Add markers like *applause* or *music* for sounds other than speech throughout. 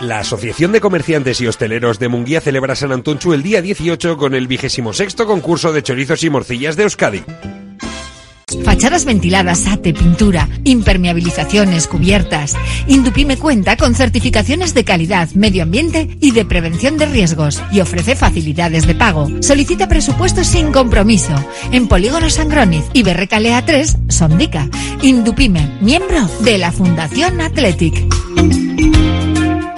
La Asociación de Comerciantes y Hosteleros de Munguía celebra San Antonchu el día 18 con el vigésimo sexto concurso de chorizos y morcillas de Euskadi. Fachadas ventiladas, ate, pintura, impermeabilizaciones, cubiertas. Indupime cuenta con certificaciones de calidad, medio ambiente y de prevención de riesgos y ofrece facilidades de pago. Solicita presupuestos sin compromiso en Polígono Sangroniz y Berrecalea 3, Sondica. Indupime, miembro de la Fundación Athletic.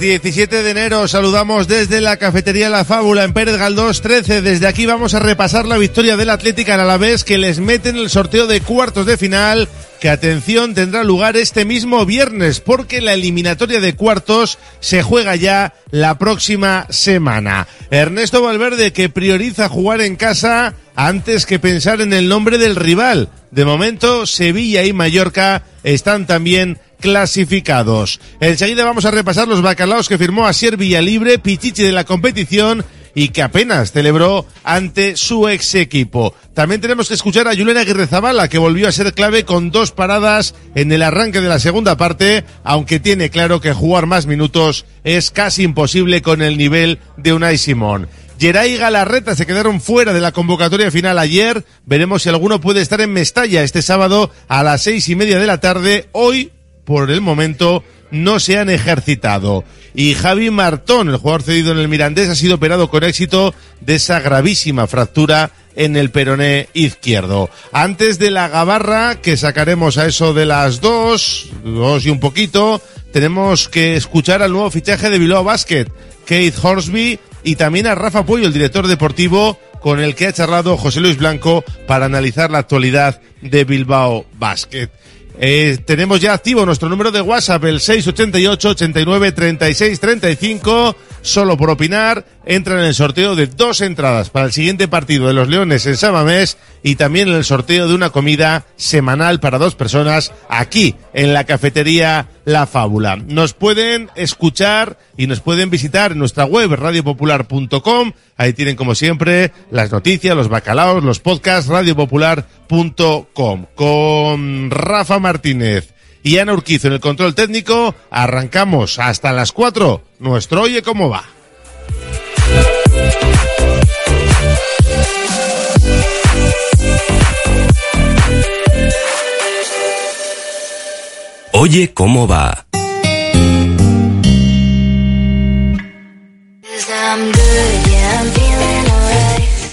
Miércoles 17 de enero saludamos desde la cafetería La Fábula en Pérez Galdós 13. Desde aquí vamos a repasar la victoria del Atlético en Alavés que les mete en el sorteo de cuartos de final que atención tendrá lugar este mismo viernes porque la eliminatoria de cuartos se juega ya la próxima semana. Ernesto Valverde que prioriza jugar en casa antes que pensar en el nombre del rival. De momento Sevilla y Mallorca están también clasificados. Enseguida vamos a repasar los bacalaos que firmó Asier Villalibre, Pichichi de la competición y que apenas celebró ante su ex equipo. También tenemos que escuchar a Juliana Aguirre Zabala, que volvió a ser clave con dos paradas en el arranque de la segunda parte, aunque tiene claro que jugar más minutos es casi imposible con el nivel de Unai Simón. Geray y Galarreta se quedaron fuera de la convocatoria final ayer. Veremos si alguno puede estar en Mestalla este sábado a las seis y media de la tarde. Hoy, por el momento, no se han ejercitado. Y Javi Martón, el jugador cedido en el Mirandés, ha sido operado con éxito de esa gravísima fractura en el peroné izquierdo. Antes de la gabarra, que sacaremos a eso de las dos, dos y un poquito, tenemos que escuchar al nuevo fichaje de Bilbao Basket, Keith Horsby, y también a Rafa Puyo, el director deportivo, con el que ha charlado José Luis Blanco para analizar la actualidad de Bilbao Basket. Eh, tenemos ya activo nuestro número de WhatsApp, el 688 89 36 35. Solo por opinar, entran en el sorteo de dos entradas para el siguiente partido de los Leones en Samamés y también en el sorteo de una comida semanal para dos personas aquí en la cafetería La Fábula. Nos pueden escuchar y nos pueden visitar en nuestra web radiopopular.com. Ahí tienen como siempre las noticias, los bacalaos, los podcasts, radiopopular.com. Con Rafa Martínez y Ana Urquizo en el control técnico, arrancamos hasta las 4. Nuestro Oye cómo va. Oye cómo va.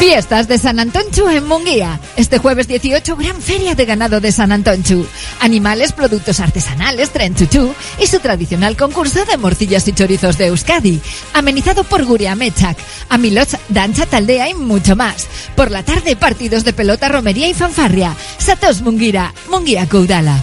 Fiestas de San Antonchu en Munguía. Este jueves 18, gran feria de ganado de San Antonchu. Animales, productos artesanales, tren chuchú y su tradicional concurso de morcillas y chorizos de Euskadi. Amenizado por Guria Mechak, Amiloch, Dancha Taldea y mucho más. Por la tarde, partidos de pelota, romería y fanfarria. Satos Munguira, Munguía Coudala.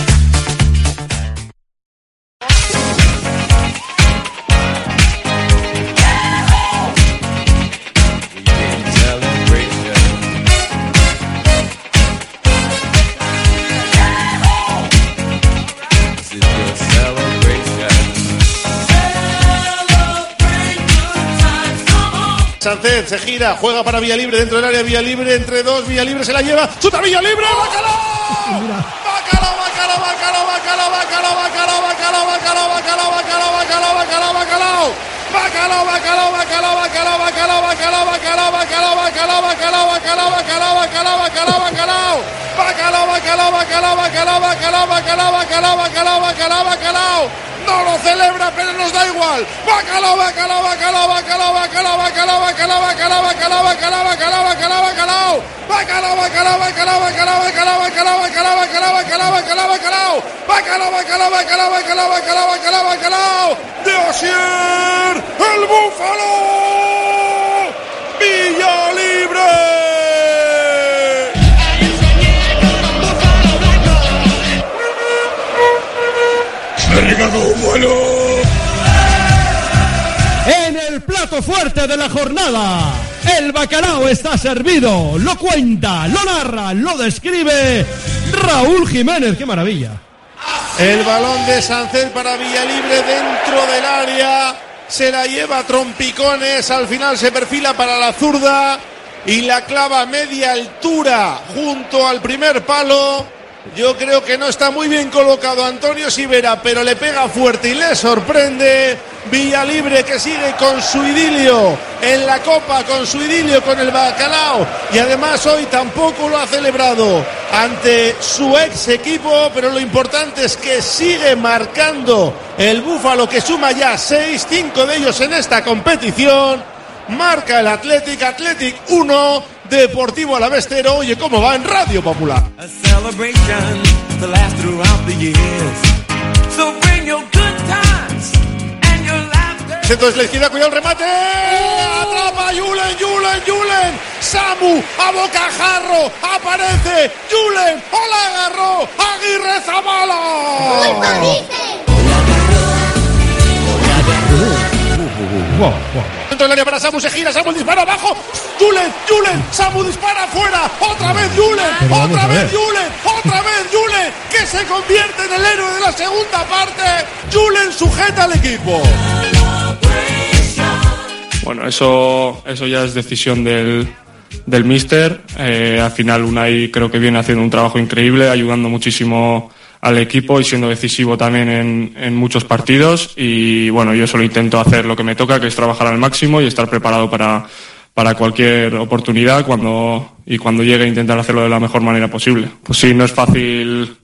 Sánchez se gira, juega para Vía Libre dentro del área Vía Libre, entre dos, Vía Libre se la lleva, chuta Vía Libre, bacalao, bacalao, bacalao, bacalao, bacalao, bacalao, bacalao, bacalao, bacalao, bacalao, bacalao, bacalao, bacalao, bacalao. Bacalao, bacalao, bacalao, bacalao, bacalao, bacalao, bacalao, bacalao, bacalao, bacalao, bacalao, bacalao, bacalao, bacalao, bacalao. Bacalao, bacalao, bacalao, bacalao, bacalao, bacalao, bacalao, bacalao, bacalao, bacalao. No lo celebra, pero nos da igual. Bacalao, bacalao, bacalao, bacalao, bacalao, bacalao, bacalao, bacalao, bacalao, bacalao, bacalao, bacalao, bacalao. Bacalao, bacalao, bacalao, bacalao, bacalao, bacalao, bacalao, bacalao, bacalao, bacalao, bacalao. Bacalao, bacalao, bacalao, bacalao, bacalao, bacalao, bacalao. De Osier, el búfalo. En el plato fuerte de la jornada, el bacalao está servido. Lo cuenta, lo narra, lo describe Raúl Jiménez. ¡Qué maravilla! El balón de Sancel para Villalibre dentro del área. Se la lleva trompicones. Al final se perfila para la zurda. Y la clava a media altura junto al primer palo. Yo creo que no está muy bien colocado Antonio Sivera, pero le pega fuerte y le sorprende. Villalibre que sigue con su idilio en la copa, con su idilio con el bacalao. Y además hoy tampoco lo ha celebrado ante su ex equipo, pero lo importante es que sigue marcando el Búfalo que suma ya 6, 5 de ellos en esta competición. Marca el Athletic, Athletic 1, Deportivo Alavestero. Oye, ¿cómo va en Radio Popular? Entonces la izquierda, cuidado el remate. Atrapa Julen, Julen, Julen. Samu a bocajarro. Aparece Julen. O agarró Aguirre Zabala. Dentro del área para Samu, se gira, Samu dispara abajo. Julen, Julen, Samu dispara afuera. Otra vez Julen, otra vez. Julen, otra vez Julen, que se convierte en el héroe de la segunda parte. Julen sujeta al equipo. Bueno, eso, eso ya es decisión del, del míster. Eh, al final Unai creo que viene haciendo un trabajo increíble, ayudando muchísimo al equipo y siendo decisivo también en, en muchos partidos. Y bueno, yo solo intento hacer lo que me toca, que es trabajar al máximo y estar preparado para, para cualquier oportunidad cuando, y cuando llegue intentar hacerlo de la mejor manera posible. Pues sí, no es fácil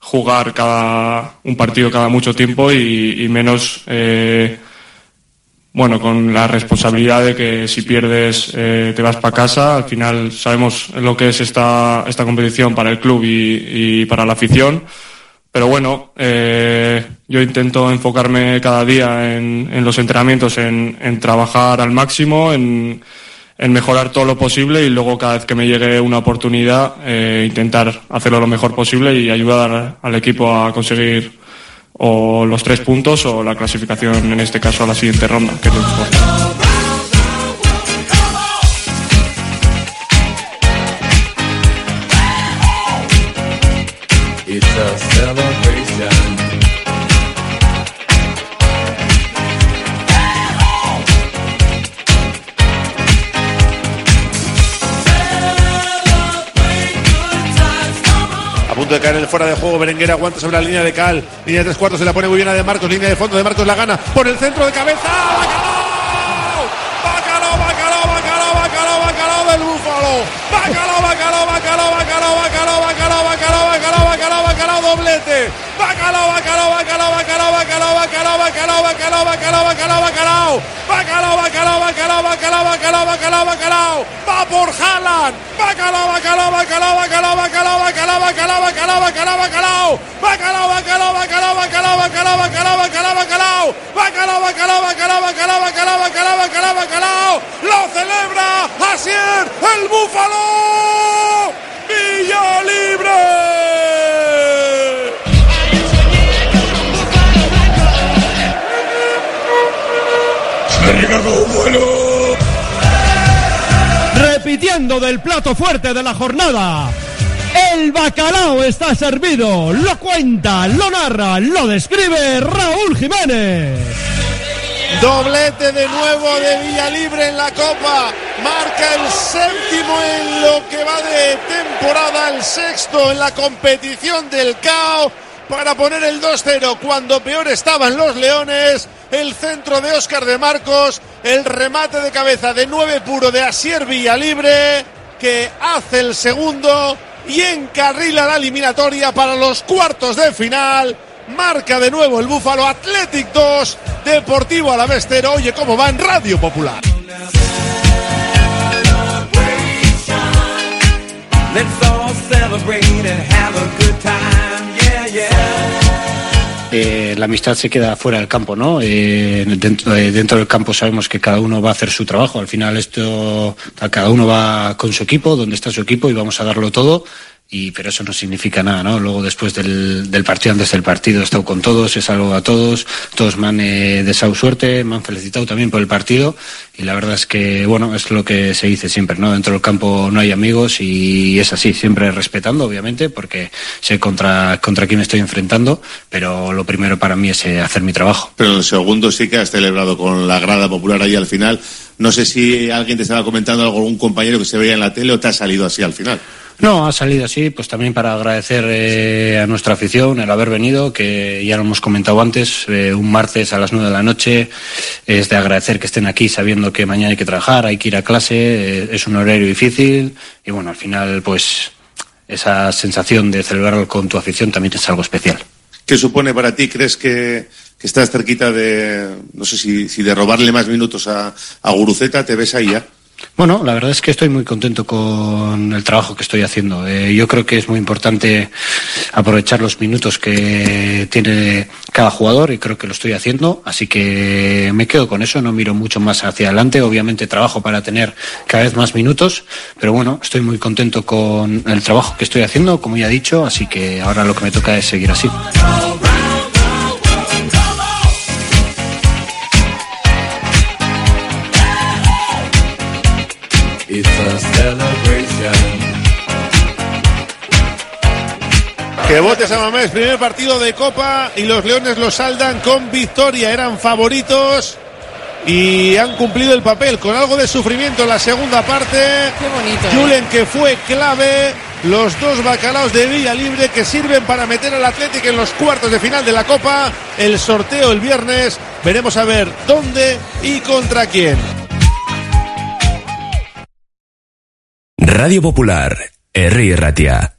jugar cada un partido cada mucho tiempo y, y menos eh, bueno con la responsabilidad de que si pierdes eh, te vas para casa al final sabemos lo que es esta esta competición para el club y, y para la afición. Pero bueno eh, yo intento enfocarme cada día en, los entrenamientos en, trabajar al máximo en en mejorar todo lo posible y luego cada vez que me llegue una oportunidad eh, intentar hacerlo lo mejor posible y ayudar al equipo a conseguir o los tres puntos o la clasificación en este caso a la siguiente ronda que es lo. Punto de caer el fuera de juego, Berenguer aguanta sobre la línea de Cal. Línea de tres cuartos, se la pone muy bien a De Marcos. Línea de fondo, De Marcos la gana. Por el centro de cabeza. ¡Bacalao! ¡Bacalao, bacalao, bacalao, bacalao del Búfalo! ¡Bacalao, bacalao, bacalao, bacalao, bacalao, bacalao, bacalao, bacalao, bacalao, bacalao, doblete! ¡Bacalao, bacalao, bacalao, bacalao, bacalao, bacalao, bacalao, bacalao, bacalao, bacalao, bacalao! ¡Bacalao, bacalao, bacalao, bacalao, bacalao, bacalao! ¡Va por Haaland! ¡Bacalao, bacalao, bacalao, bacalao, bacalao, bacalao, bacalao, bacalao, bacalao, bacalao! ¡Bacalao, bacalao, bacalao, bacalao, bacalao, bacalao, bacalao, bacalao! ¡Bacalao, bacalao, bacalao, bacalao, bacalao, bacalao, bacalao, bacalao! ¡Lo celebra Asier el Búfalo! ¡Villa Libre! Repitiendo del plato fuerte de la jornada. El bacalao está servido. Lo cuenta, lo narra, lo describe Raúl Jiménez. Doblete de nuevo de Villalibre en la Copa. Marca el séptimo en lo que va de temporada, el sexto en la competición del CAO para poner el 2-0 cuando peor estaban los Leones. El centro de Óscar de Marcos, el remate de cabeza de 9 puro de Asier Villalibre que hace el segundo y encarrila la eliminatoria para los cuartos de final. Marca de nuevo el Búfalo Athletic 2, Deportivo Alavestero. Oye, cómo va en Radio Popular. Eh, la amistad se queda fuera del campo, ¿no? Eh, dentro, eh, dentro del campo sabemos que cada uno va a hacer su trabajo. Al final esto, cada uno va con su equipo, donde está su equipo y vamos a darlo todo. Y, pero eso no significa nada, ¿no? Luego después del, del partido, antes del partido, he estado con todos, he saludado a todos, todos me han eh, deseado suerte, me han felicitado también por el partido y la verdad es que, bueno, es lo que se dice siempre, ¿no? Dentro del campo no hay amigos y es así, siempre respetando, obviamente, porque sé contra, contra quién me estoy enfrentando, pero lo primero para mí es eh, hacer mi trabajo. Pero el segundo sí que has celebrado con la grada popular ahí al final. No sé si alguien te estaba comentando algo, algún compañero que se veía en la tele o te ha salido así al final. No, ha salido así, pues también para agradecer eh, a nuestra afición el haber venido, que ya lo hemos comentado antes, eh, un martes a las nueve de la noche, es de agradecer que estén aquí sabiendo que mañana hay que trabajar, hay que ir a clase, eh, es un horario difícil y bueno, al final pues esa sensación de celebrarlo con tu afición también es algo especial. ¿Qué supone para ti? ¿Crees que, que estás cerquita de, no sé si, de robarle más minutos a, a Guruceta? ¿Te ves ahí ya? Bueno, la verdad es que estoy muy contento con el trabajo que estoy haciendo. Eh, yo creo que es muy importante aprovechar los minutos que tiene cada jugador y creo que lo estoy haciendo. Así que me quedo con eso, no miro mucho más hacia adelante. Obviamente trabajo para tener cada vez más minutos, pero bueno, estoy muy contento con el trabajo que estoy haciendo, como ya he dicho, así que ahora lo que me toca es seguir así. Que vote Samamés, primer partido de Copa y los Leones lo saldan con victoria. Eran favoritos y han cumplido el papel con algo de sufrimiento en la segunda parte. Qué bonito. Julen que fue clave. Los dos bacalaos de Villa Libre que sirven para meter al Atlético en los cuartos de final de la Copa. El sorteo el viernes. Veremos a ver dónde y contra quién. Radio Popular, Herri Ratia.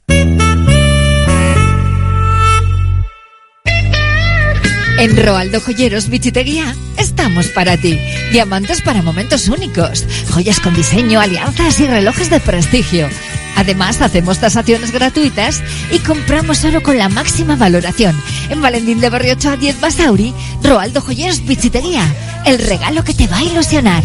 En Roaldo Joyeros Bichiteguía estamos para ti. Diamantes para momentos únicos, joyas con diseño, alianzas y relojes de prestigio. Además, hacemos tasaciones gratuitas y compramos solo con la máxima valoración. En Valentín de Barriocho a 10 Basauri, Roaldo Joyeros Bichiteguía. El regalo que te va a ilusionar.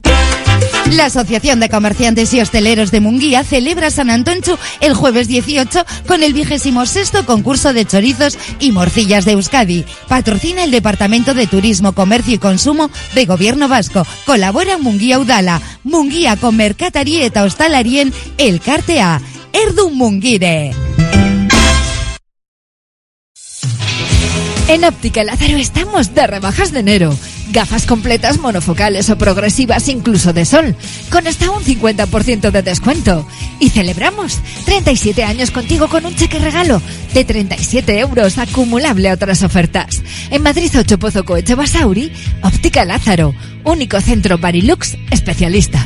La Asociación de Comerciantes y Hosteleros de Munguía celebra San Antonchu el jueves 18 con el vigésimo sexto concurso de chorizos y morcillas de Euskadi. Patrocina el Departamento de Turismo, Comercio y Consumo de Gobierno Vasco. Colabora Munguía Udala, Munguía con Mercatarí eta Hostalarien El Cartea. Erdun Mungire. En Óptica Lázaro estamos de rebajas de enero. Gafas completas monofocales o progresivas incluso de sol, con hasta un 50% de descuento. Y celebramos 37 años contigo con un cheque regalo de 37 euros acumulable a otras ofertas. En Madrid 8 Pozo Coeche Basauri, Óptica Lázaro, único centro Barilux especialista.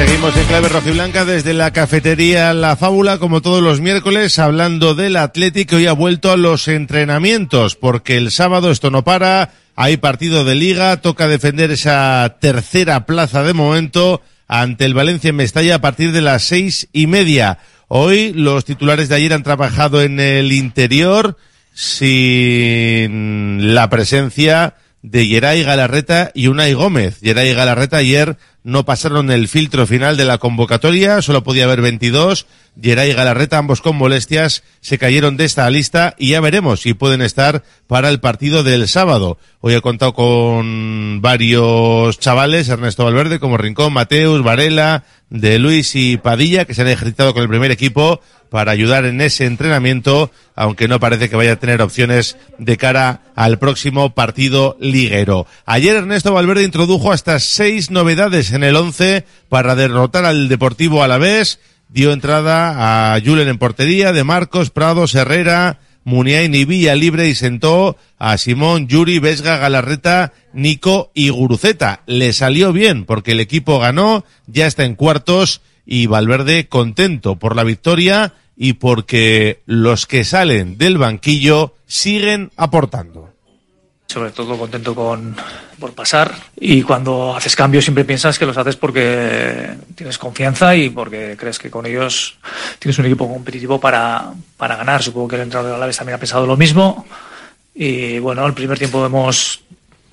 Seguimos en clave rojiblanca desde la cafetería La Fábula, como todos los miércoles, hablando del Atlético hoy ha vuelto a los entrenamientos, porque el sábado esto no para, hay partido de liga, toca defender esa tercera plaza de momento ante el Valencia en Mestalla a partir de las seis y media. Hoy los titulares de ayer han trabajado en el interior sin la presencia de Geray Galarreta y Unai Gómez. Geray Galarreta ayer no pasaron el filtro final de la convocatoria, solo podía haber 22. Geray y Galarreta, ambos con molestias, se cayeron de esta lista y ya veremos si pueden estar para el partido del sábado. Hoy he contado con varios chavales, Ernesto Valverde, como Rincón, Mateus, Varela, de Luis y Padilla, que se han ejercitado con el primer equipo para ayudar en ese entrenamiento, aunque no parece que vaya a tener opciones de cara al próximo partido liguero. Ayer Ernesto Valverde introdujo hasta seis novedades en el once para derrotar al Deportivo Alavés. Dio entrada a Julen en portería, de Marcos, Prados, Herrera, Muniain y Villa Libre y sentó a Simón, Yuri, Vesga, Galarreta, Nico y Guruceta. Le salió bien porque el equipo ganó, ya está en cuartos y Valverde contento por la victoria y porque los que salen del banquillo siguen aportando. Sobre todo contento con, por pasar y cuando haces cambios siempre piensas que los haces porque tienes confianza y porque crees que con ellos tienes un equipo competitivo para, para ganar. Supongo que el entrenador de Alaves también ha pensado lo mismo y bueno, el primer tiempo hemos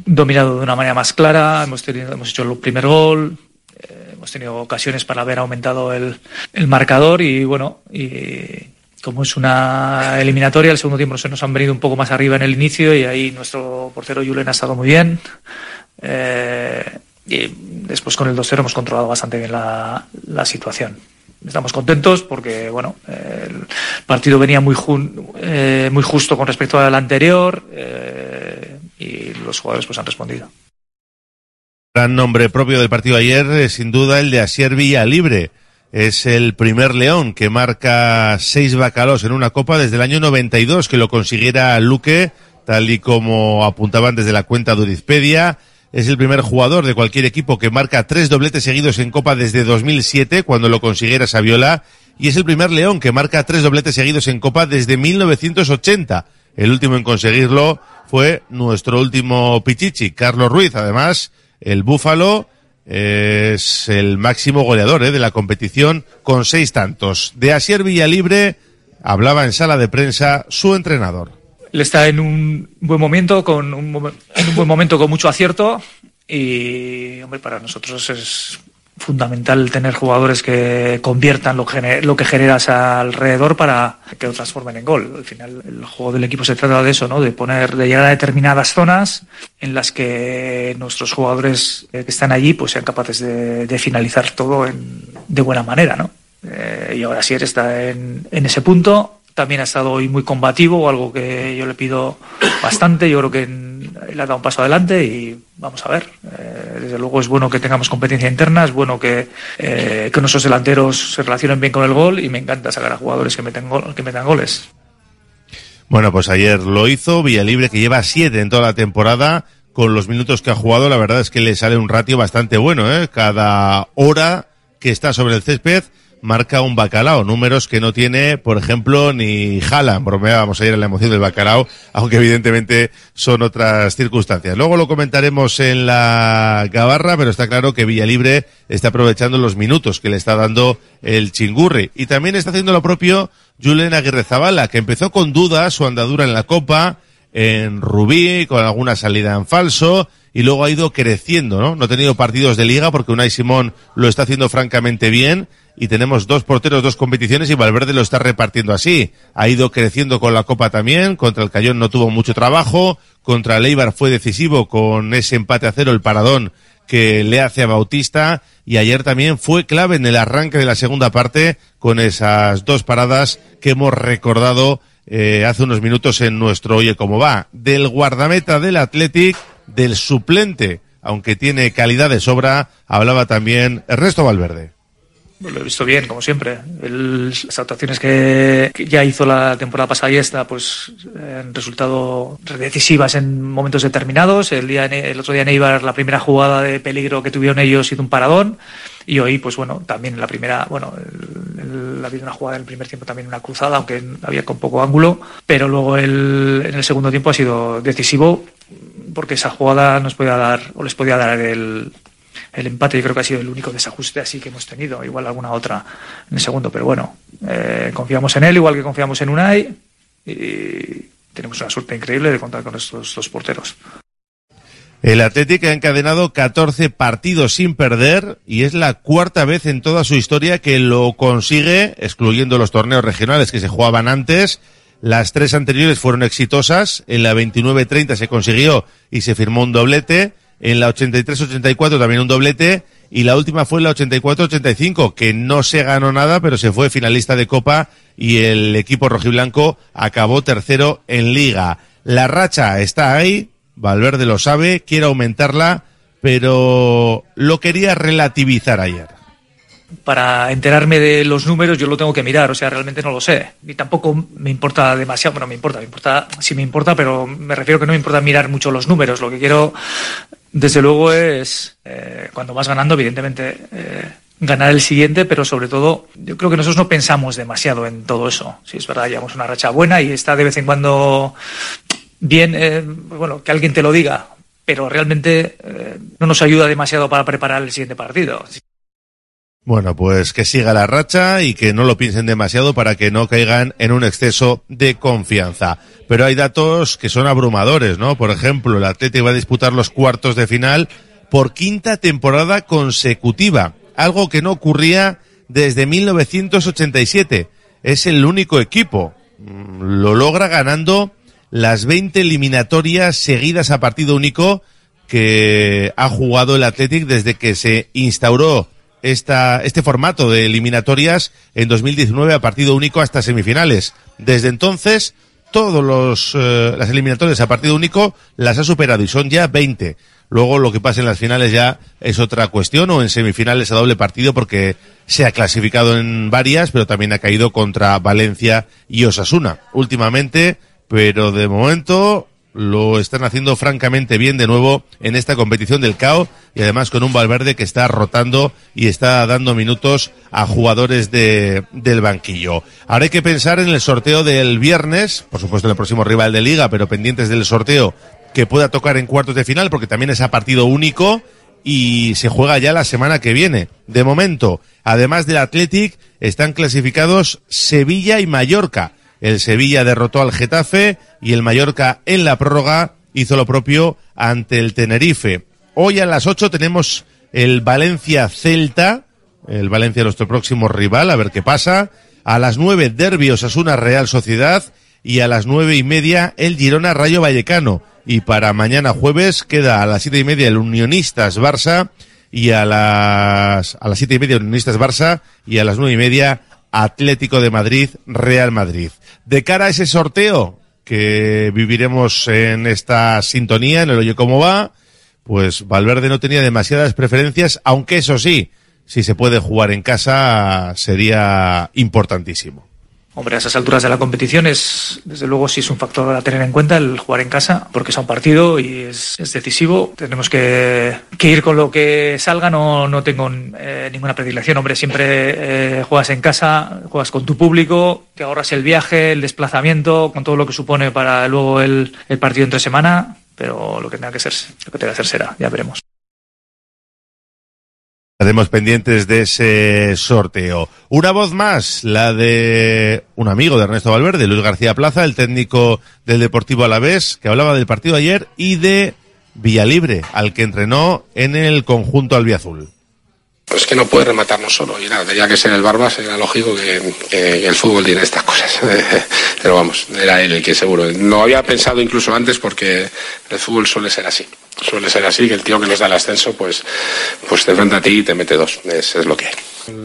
dominado de una manera más clara, hemos, tenido, hemos hecho el primer gol, eh, hemos tenido ocasiones para haber aumentado el, el marcador y bueno, y como es una eliminatoria, el segundo tiempo se nos han venido un poco más arriba en el inicio y ahí nuestro portero Julen ha estado muy bien. Eh, y después con el 2-0 hemos controlado bastante bien la, situación. Estamos contentos porque bueno, el partido venía muy, eh, muy justo con respecto al anterior eh, y los jugadores pues han respondido. Gran nombre propio del partido ayer, sin duda, el de Asier Libre. Es el primer león que marca seis bacalos en una copa desde el año 92, que lo consiguiera Luque, tal y como apuntaban desde la cuenta de Urizpedia. Es el primer jugador de cualquier equipo que marca tres dobletes seguidos en copa desde 2007, cuando lo consiguiera Saviola. Y es el primer león que marca tres dobletes seguidos en copa desde 1980. El último en conseguirlo fue nuestro último Pichichi, Carlos Ruiz. Además, el Búfalo es el máximo goleador ¿eh? de la competición con seis tantos. De Asier Villalibre hablaba en sala de prensa su entrenador. Él está en un buen momento, con un, en un buen momento con mucho acierto y hombre, para nosotros es fundamental tener jugadores que conviertan lo, lo que generas alrededor para que lo transformen en gol. Al final el juego del equipo se trata de eso, ¿no? De poner, de llegar a determinadas zonas en las que nuestros jugadores eh, que están allí pues sean capaces de, finalizar todo en- de buena manera, ¿no? Eh, y ahora sí está en ese punto. También ha estado hoy muy combativo, algo que yo le pido bastante. Yo creo que él ha dado un paso adelante y vamos a ver. Eh, desde luego es bueno que tengamos competencia interna, es bueno que, eh, que nuestros delanteros se relacionen bien con el gol y me encanta sacar a jugadores que meten, gol- que metan goles. Bueno, pues ayer lo hizo, Villalibre que lleva siete en toda la temporada, con los minutos que ha jugado, la verdad es que le sale un ratio bastante bueno, ¿eh? Cada hora que está sobre el césped marca un bacalao, números que no tiene, por ejemplo, ni Haaland, bromeábamos ayer en la emoción del bacalao, aunque evidentemente son otras circunstancias. Luego lo comentaremos en la gabarra, pero está claro que Villalibre está aprovechando los minutos que le está dando el chingurri. Y también está haciendo lo propio Julen Aguirre Zabala, que empezó con dudas su andadura en la Copa, en Rubí, con alguna salida en falso, y luego ha ido creciendo, ¿no? No ha tenido partidos de liga porque Unai Simón lo está haciendo francamente bien, y tenemos dos porteros, dos competiciones, y Valverde lo está repartiendo así. Ha ido creciendo con la Copa también, contra el Cayón no tuvo mucho trabajo, contra el fue decisivo con ese empate a cero, el paradón que le hace a Bautista y ayer también fue clave en el arranque de la segunda parte con esas dos paradas que hemos recordado eh, hace unos minutos en nuestro Oye cómo va. Del guardameta del Athletic, del suplente, aunque tiene calidad de sobra, hablaba también Ernesto Valverde. Lo he visto bien, como siempre. El- las actuaciones que, ya hizo la temporada pasada y esta, pues han resultado decisivas en momentos determinados. El, día, el otro día en Eibar, la primera jugada de peligro que tuvieron ellos hizo un paradón. Y hoy, pues bueno, también la primera, bueno, el- el- una jugada en el primer tiempo también una cruzada, aunque había con poco ángulo. Pero luego el, en el segundo tiempo ha sido decisivo porque esa jugada nos podía dar, o les podía dar el, el empate yo creo que ha sido el único desajuste así que hemos tenido, igual alguna otra en el segundo, pero bueno, eh, confiamos en él igual que confiamos en Unai y tenemos una suerte increíble de contar con estos dos porteros. El Athletic ha encadenado 14 partidos sin perder y es la cuarta vez en toda su historia que lo consigue, excluyendo los torneos regionales que se jugaban antes. Las tres anteriores fueron exitosas. En la 29-30 se consiguió y se firmó un doblete. En la 83-84 también un doblete. Y la última fue en la 84-85, que no se ganó nada, pero se fue finalista de Copa y el equipo rojiblanco acabó tercero en Liga. La racha está ahí, Valverde lo sabe, quiere aumentarla, pero lo quería relativizar ayer. Para enterarme de los números yo lo tengo que mirar, o sea, realmente no lo sé. Y tampoco me importa demasiado, bueno, me importa, me importa, sí me importa, pero me refiero que no me importa mirar mucho los números. Lo que quiero, desde luego, es, eh, cuando vas ganando, evidentemente, eh, ganar el siguiente, pero sobre todo, yo creo que nosotros no pensamos demasiado en todo eso. Sí, es verdad, llevamos una racha buena y está de vez en cuando bien, eh, bueno, que alguien te lo diga, pero realmente no nos ayuda demasiado para preparar el siguiente partido. Bueno, pues que siga la racha y que no lo piensen demasiado para que no caigan en un exceso de confianza. Pero hay datos que son abrumadores, ¿no? Por ejemplo, el Atlético va a disputar los cuartos de final por quinta temporada consecutiva, algo que no ocurría desde 1987. Es el único equipo. Mm, Lo logra ganando las 20 eliminatorias seguidas a partido único que ha jugado el Athletic desde que se instauró esta, este formato de eliminatorias en 2019 a partido único hasta semifinales. Desde entonces, todos los eh, las eliminatorias a partido único las ha superado y son ya 20. Luego lo que pasa en las finales ya es otra cuestión o en semifinales a doble partido porque se ha clasificado en varias, pero también ha caído contra Valencia y Osasuna últimamente, pero de momento lo están haciendo francamente bien de nuevo en esta competición del CAO y además con un Valverde que está rotando y está dando minutos a jugadores de, del banquillo. Ahora hay que pensar en el sorteo del viernes, por supuesto en el próximo rival de liga, pero pendientes del sorteo que pueda tocar en cuartos de final porque también es a partido único y se juega ya la semana que viene. De momento, además del Athletic, están clasificados Sevilla y Mallorca. El Sevilla derrotó al Getafe y el Mallorca en la prórroga hizo lo propio ante el Tenerife. Hoy a las 8 tenemos el Valencia Celta, el Valencia nuestro próximo rival, a ver qué pasa. A las 9 Derbi Osasuna Real Sociedad y a las nueve y media el Girona Rayo Vallecano. Y para mañana jueves queda a las siete y media el Unionistas Barça y a las a las siete y media Unionistas Barça y a las nueve y media Atlético de Madrid Real Madrid. De cara a ese sorteo que viviremos en esta sintonía, en el Oye Cómo Va, pues Valverde no tenía demasiadas preferencias, aunque eso sí, si se puede jugar en casa sería importantísimo. Hombre, a esas alturas de la competición es, desde luego, sí es un factor a tener en cuenta el jugar en casa, porque es un partido y es, decisivo. Tenemos que, ir con lo que salga, no, no tengo eh, ninguna predilección. Hombre, siempre eh, juegas en casa, juegas con tu público, te ahorras el viaje, el desplazamiento, con todo lo que supone para luego el, el partido entre semana, pero lo que tenga que ser, lo que tenga que hacer será, ya veremos. Estaremos pendientes de ese sorteo. Una voz más, la de un amigo de Ernesto Valverde, Luis García Plaza, el técnico del Deportivo Alavés, que hablaba del partido ayer y de Villalibre, al que entrenó en el conjunto albiazul. Pues que no puede rematarnos solo. Y nada, tenía que ser el Barbas, era lógico que, que, el fútbol tiene estas cosas. *laughs* Pero vamos, era él el que seguro. Lo había pensado incluso antes porque el fútbol suele ser así. Suele ser así, que el tío que nos da el ascenso, pues, pues te enfrenta a ti y te mete dos. Es, es lo que hay.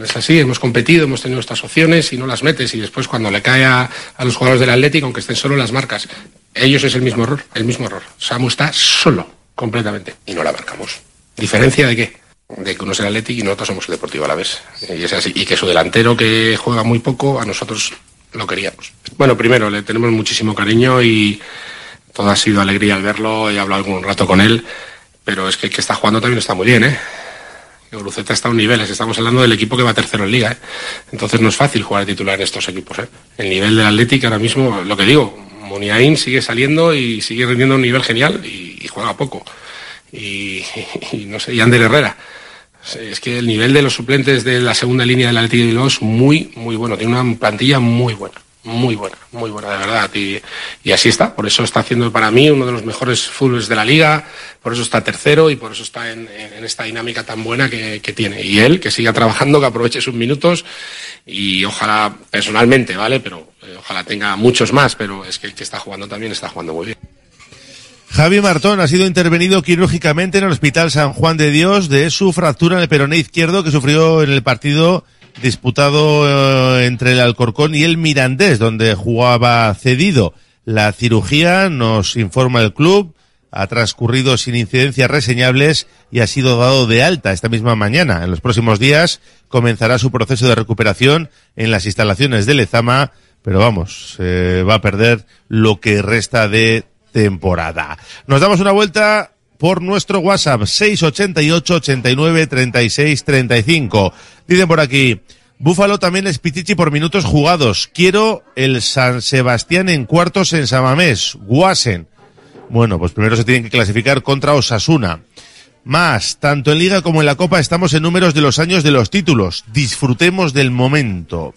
Es así, hemos competido, hemos tenido estas opciones y no las metes. Y después cuando le cae a, a los jugadores del Atlético, aunque estén solo las marcas, ellos es el mismo error, el mismo error. Samu está solo, completamente. Y no la marcamos. ¿Diferencia de qué? de que uno es el Atlético y nosotros somos el Deportivo a la vez. Y es así. Y que su delantero que juega muy poco, a nosotros lo queríamos. Bueno, primero, le tenemos muchísimo cariño y todo ha sido alegría al verlo. He hablado algún rato con él, pero es que el que está jugando también está muy bien, ¿eh? Guruceta está a un nivel, estamos hablando del equipo que va tercero en liga, ¿eh? Entonces no es fácil jugar titular en estos equipos, ¿eh? El nivel del Atlético ahora mismo, lo que digo, Muniain sigue saliendo y sigue rindiendo a un nivel genial y, juega poco. Y, y, no sé, y Ander Herrera. Es que el nivel de los suplentes de la segunda línea del Atlético de Bilbao es muy, muy bueno. Tiene una plantilla muy buena, muy buena, muy buena, de verdad. Y, así está. Por eso está haciendo para mí uno de los mejores fútboles de la liga. Por eso está tercero y por eso está en, esta dinámica tan buena que, que, tiene. Y él, que siga trabajando, que aproveche sus minutos y ojalá personalmente, ¿vale? Pero eh, ojalá tenga muchos más. Pero es que el que está jugando también está jugando muy bien. Javi Martón ha sido intervenido quirúrgicamente en el Hospital San Juan de Dios de su fractura en el peroné izquierdo que sufrió en el partido disputado eh, entre el Alcorcón y el Mirandés, donde jugaba cedido. La cirugía, nos informa el club, ha transcurrido sin incidencias reseñables y ha sido dado de alta esta misma mañana. En los próximos días comenzará su proceso de recuperación en las instalaciones de Lezama, pero vamos, se va a perder lo que resta de temporada. Nos damos una vuelta por nuestro WhatsApp 688 89 36 35. Dicen por aquí, Búfalo también es Pichichi por minutos jugados. Quiero el San Sebastián en cuartos en Samamés, Guasen. Bueno, pues primero se tienen que clasificar contra Osasuna. Más, tanto en Liga como en la Copa estamos en números de los años de los títulos. Disfrutemos del momento.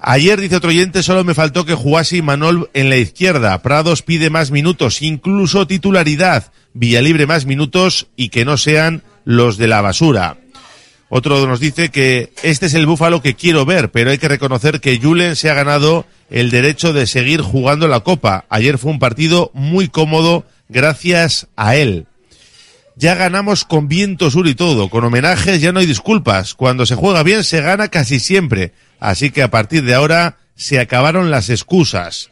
Ayer, dice otro oyente, solo me faltó que jugase Manol en la izquierda. Prados pide más minutos, incluso titularidad. Villalibre más minutos y que no sean los de la basura. Otro nos dice que este es el búfalo que quiero ver, pero hay que reconocer que Julen se ha ganado el derecho de seguir jugando la Copa. Ayer fue un partido muy cómodo gracias a él. Ya ganamos con viento sur y todo, con homenajes ya no hay disculpas. Cuando se juega bien se gana casi siempre. Así que a partir de ahora se acabaron las excusas.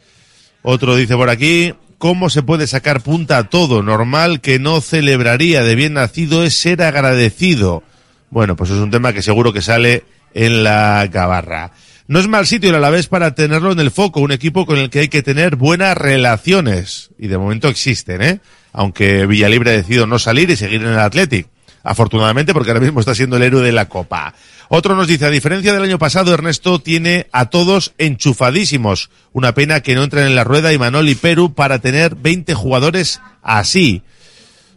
Otro dice por aquí, ¿cómo se puede sacar punta a todo? Normal que no celebraría de bien nacido es ser agradecido. Bueno, pues es un tema que seguro que sale en la gabarra. No es mal sitio el Alavés para tenerlo en el foco, un equipo con el que hay que tener buenas relaciones. Y de momento existen, ¿eh? Aunque Villalibre ha decidido no salir y seguir en el Athletic. Afortunadamente, porque ahora mismo está siendo el héroe de la Copa. Otro nos dice, a diferencia del año pasado, Ernesto tiene a todos enchufadísimos. Una pena que no entren en la rueda Imanol y Perú para tener 20 jugadores así.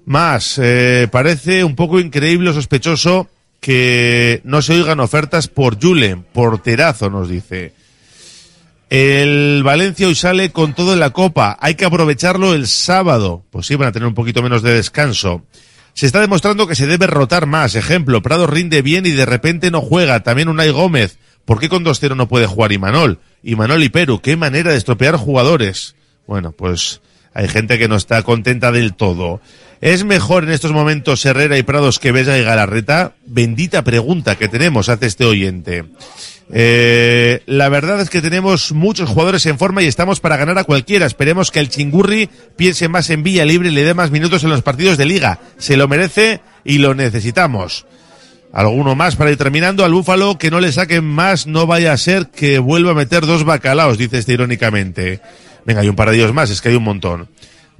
Más, eh, parece un poco increíble o sospechoso que no se oigan ofertas por Julen, porterazo, nos dice. El Valencia hoy sale con todo en la copa. Hay que aprovecharlo el sábado. Pues sí, van a tener un poquito menos de descanso. Se está demostrando que se debe rotar más. Ejemplo, Prado rinde bien y de repente no juega. También Unai Gómez. ¿Por qué con 2-0 no puede jugar Imanol? Imanol y Perú. Qué manera de estropear jugadores. Bueno, pues hay gente que no está contenta del todo. ¿Es mejor en estos momentos Herrera y Prados que Bella y Galarreta? Bendita pregunta que tenemos, hace este oyente. Eh, la verdad es que tenemos muchos jugadores en forma y estamos para ganar a cualquiera. Esperemos que el Chingurri piense más en Villa Libre y le dé más minutos en los partidos de liga. Se lo merece y lo necesitamos. Alguno más para ir terminando. Al Búfalo que no le saquen más, no vaya a ser que vuelva a meter dos bacalaos, dice este irónicamente. Venga, hay un par de ellos más, es que hay un montón.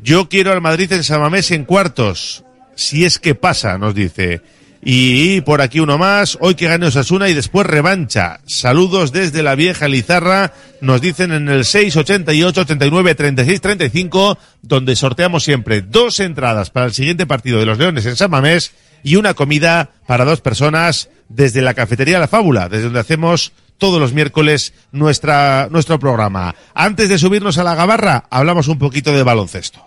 Yo quiero al Madrid en Samamés en cuartos. Si es que pasa, nos dice. Y por aquí uno más, hoy que gane Osasuna y después revancha. Saludos desde la vieja Lizarra, nos dicen en el 688 89 36 35, donde sorteamos siempre dos entradas para el siguiente partido de los Leones en San Mamés y una comida para dos personas desde la cafetería La Fábula, desde donde hacemos todos los miércoles nuestra, nuestro programa. Antes de subirnos a la gabarra, hablamos un poquito de baloncesto.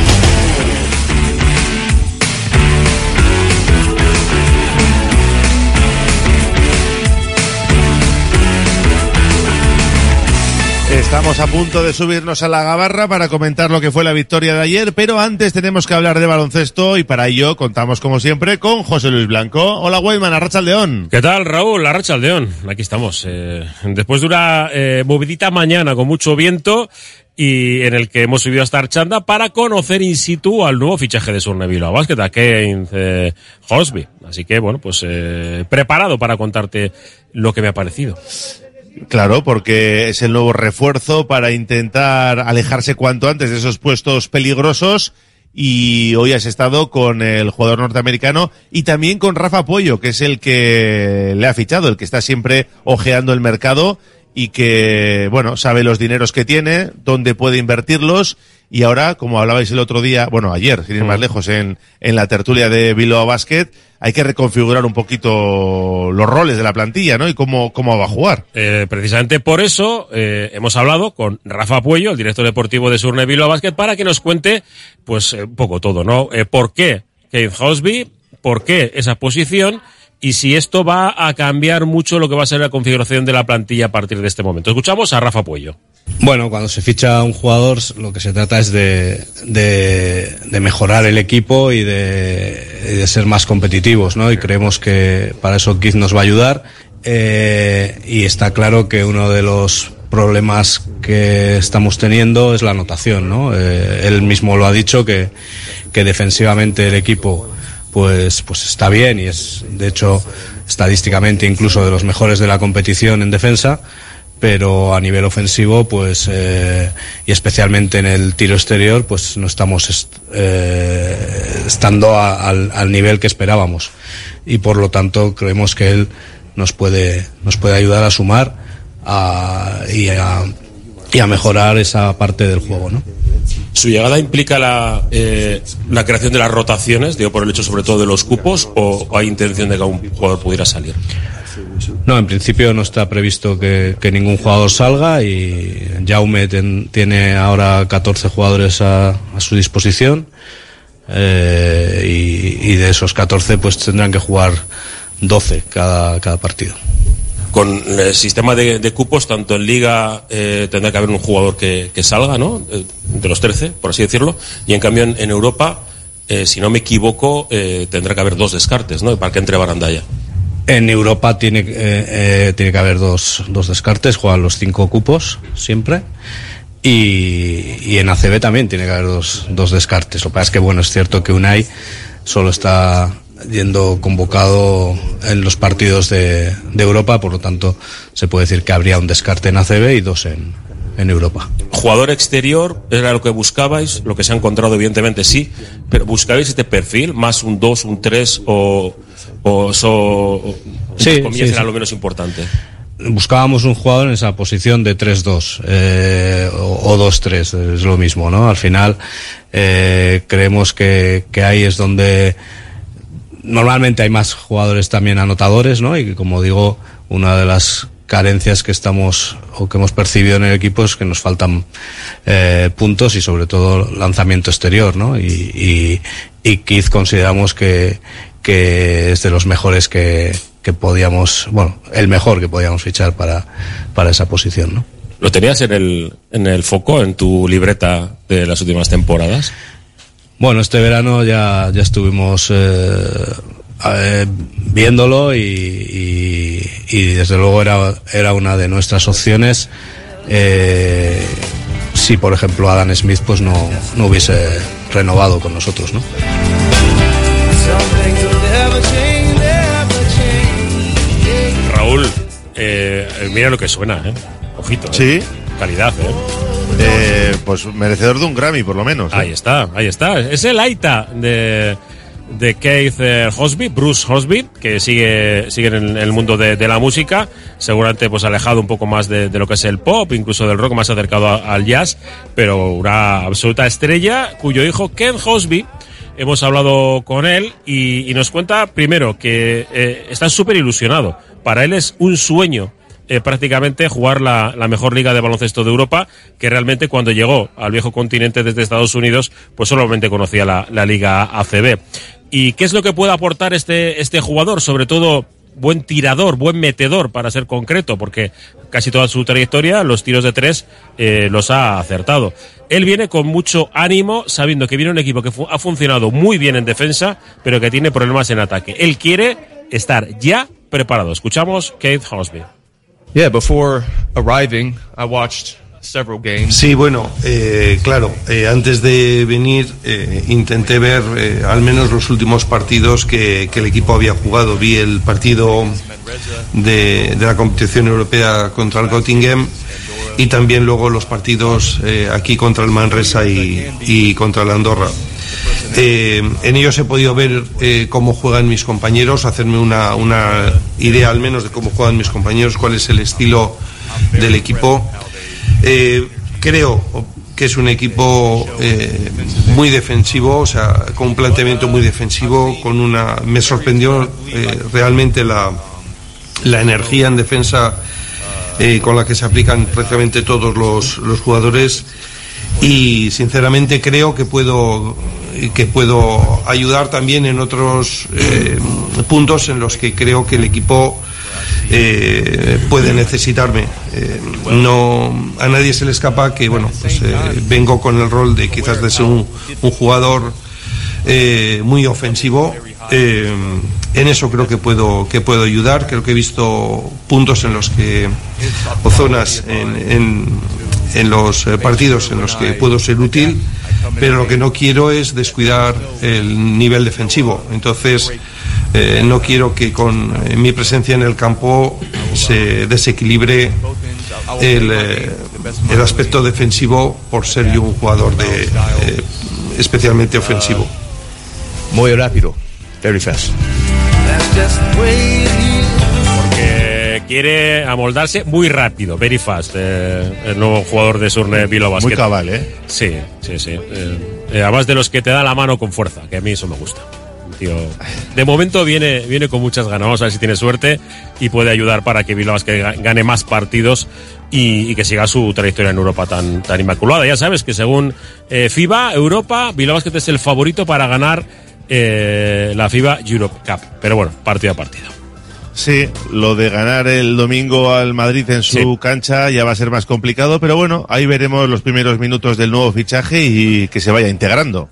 Estamos a punto de subirnos a la gabarra para comentar lo que fue la victoria de ayer, pero antes tenemos que hablar de baloncesto y para ello contamos como siempre con José Luis Blanco. Hola Weyman, Arracha León. ¿Qué tal, Raúl? Arracha León. Aquí estamos. Eh, después de una eh, movidita mañana con mucho viento y en el que hemos subido hasta Archanda para conocer in situ al nuevo fichaje de Surneville Basket, a Kane eh, Hosby. Así que, bueno, pues eh, preparado para contarte lo que me ha parecido. Claro, porque es el nuevo refuerzo para intentar alejarse cuanto antes de esos puestos peligrosos. Y hoy has estado con el jugador norteamericano y también con Rafa Pollo, que es el que le ha fichado, el que está siempre ojeando el mercado y que, bueno, sabe los dineros que tiene, dónde puede invertirlos. Y ahora, como hablabais el otro día, bueno, ayer, sin ir más lejos, en, en la tertulia de Bilbao Basket, hay que reconfigurar un poquito los roles de la plantilla, ¿no? Y cómo, cómo va a jugar. Eh, precisamente por eso eh, hemos hablado con Rafa Puello, el director deportivo de Surne Bilbao Basket, para que nos cuente, pues, eh, un poco todo, ¿no? Eh, ¿Por qué Keith Hosby? ¿Por qué esa posición? Y si esto va a cambiar mucho lo que va a ser la configuración de la plantilla a partir de este momento. Escuchamos a Rafa Puello. Bueno, cuando se ficha un jugador, lo que se trata es de, de, de mejorar el equipo y de, y de, ser más competitivos, ¿no? Y creemos que para eso Keith nos va a ayudar. Eh, y está claro que uno de los problemas que estamos teniendo es la anotación, ¿no? Eh, él mismo lo ha dicho que, que defensivamente el equipo pues, pues está bien y es, de hecho, estadísticamente incluso de los mejores de la competición en defensa pero a nivel ofensivo, pues, eh, y especialmente en el tiro exterior, pues no estamos est eh, estando al, nivel que esperábamos. Y por lo tanto, creemos que él nos puede, nos puede ayudar a sumar a, y, a, y a mejorar esa parte del juego, ¿no? ¿Su llegada implica la, eh, la creación de las rotaciones, digo, por el hecho sobre todo de los cupos, o hay intención de que un jugador pudiera salir? No, en principio no está previsto que, ningún jugador salga y Jaume ten, tiene ahora 14 jugadores a, a su disposición eh, y, de esos 14 pues tendrán que jugar 12 cada, cada partido. Con el sistema de, cupos, tanto en liga eh, tendrá que haber un jugador que, salga, ¿no? De los 13, por así decirlo, y en cambio en, en Europa, eh, si no me equivoco, eh, tendrá que haber dos descartes, ¿no? Para que entre Barandaya. En Europa tiene, eh, eh, tiene que haber dos, dos descartes, juegan los cinco cupos siempre. Y, y, en ACB también tiene que haber dos, dos descartes. Lo que pasa es que, bueno, es cierto que Unai solo está yendo convocado en los partidos de, de Europa, por lo tanto, se puede decir que habría un descarte en ACB y dos en, en Europa. Jugador exterior era lo que buscabais, lo que se ha encontrado, evidentemente sí, pero ¿buscabais este perfil? ¿Más un 2, un 3 o, o eso sí, sí, era sí. lo menos importante? Buscábamos un jugador en esa posición de 3-2 eh, o, o 2-3, es lo mismo, ¿no? Al final eh, creemos que, que ahí es donde normalmente hay más jugadores también anotadores, ¿no? Y como digo, una de las carencias que estamos o que hemos percibido en el equipo es que nos faltan eh, puntos y sobre todo lanzamiento exterior, ¿no? Y, y, y Keith consideramos que, que es de los mejores que, que podíamos, bueno, el mejor que podíamos fichar para, para esa posición, ¿no? ¿Lo tenías en el, en el foco, en tu libreta de las últimas temporadas? Bueno, este verano ya, ya estuvimos eh, eh, viéndolo y, y, y, desde luego era, era una de nuestras opciones. Eh, si, por ejemplo, Adam Smith pues no, no hubiese renovado con nosotros, ¿no? Raúl, eh, mira lo que suena, ¿eh? Ojito. ¿eh? Sí. Calidad, ¿eh? Eh, pues merecedor de un Grammy, por lo menos. ¿eh? Ahí está, ahí está. Es el Aita de, de Keith eh, Hosby, Bruce Hosby, que sigue, sigue en el mundo de, la música, seguramente pues alejado un poco más de, lo que es el pop, incluso del rock, más acercado al jazz, pero una absoluta estrella, cuyo hijo Ken Hosby, hemos hablado con él y, nos cuenta primero que eh, está súper ilusionado. Para él es un sueño eh, prácticamente jugar la, mejor liga de baloncesto de Europa, que realmente cuando llegó al viejo continente desde Estados Unidos, pues solamente conocía la liga ACB. ¿Y qué es lo que puede aportar este, este jugador? Sobre todo buen tirador, buen metedor, para ser concreto, porque casi toda su trayectoria, los tiros de tres, eh, los ha acertado. Él viene con mucho ánimo, sabiendo que viene un equipo que ha funcionado muy bien en defensa, pero que tiene problemas en ataque. Él quiere estar ya preparado. Escuchamos Keith Hosby. Yeah, before arriving, I watched. Sí, bueno, eh, claro, eh, antes de venir eh, intenté ver eh, al menos los últimos partidos que, el equipo había jugado. Vi el partido de, la competición europea contra el Göttingen y también luego los partidos aquí contra el Manresa y, contra el Andorra. En ellos he podido ver cómo juegan mis compañeros, hacerme una idea al menos de cómo juegan mis compañeros, cuál es el estilo del equipo. Eh, creo que es un equipo eh, muy defensivo, o sea, con un planteamiento muy defensivo, con una. Me sorprendió eh, realmente la, la energía en defensa con la que se aplican prácticamente todos los, los jugadores y sinceramente creo que puedo que puedo ayudar también en otros puntos en los que creo que el equipo eh, puede necesitarme. Eh, no a nadie se le escapa que bueno pues eh, vengo con el rol de quizás de ser un, jugador eh, muy ofensivo. En eso creo que puedo que puedo ayudar. Creo que he visto puntos en los que o zonas en, en, en los partidos en los que puedo ser útil, pero lo que no quiero es descuidar el nivel defensivo. Entonces eh, no quiero que con eh, mi presencia en el campo se desequilibre el, eh, el aspecto defensivo por ser yo un jugador de eh, especialmente ofensivo. Muy rápido, very fast. Porque quiere amoldarse muy rápido, very fast, eh, el nuevo jugador de Surne Bilbao Basket. Muy cabal, ¿eh? Sí, sí, sí. Además de los que te da la mano con fuerza, que a mí eso me gusta. Tío, de momento viene, viene con muchas ganas. Vamos a ver si tiene suerte y puede ayudar para que Bilbao ga- gane más partidos y, y que siga su trayectoria en Europa tan, tan inmaculada. Ya sabes que según eh, FIBA, Europa, Bilbao Basket es el favorito para ganar eh, la FIBA Europe Cup. Pero bueno, partido a partido. Sí, lo de ganar el domingo al Madrid en su cancha ya va a ser más complicado, pero bueno, ahí veremos los primeros minutos del nuevo fichaje y que se vaya integrando.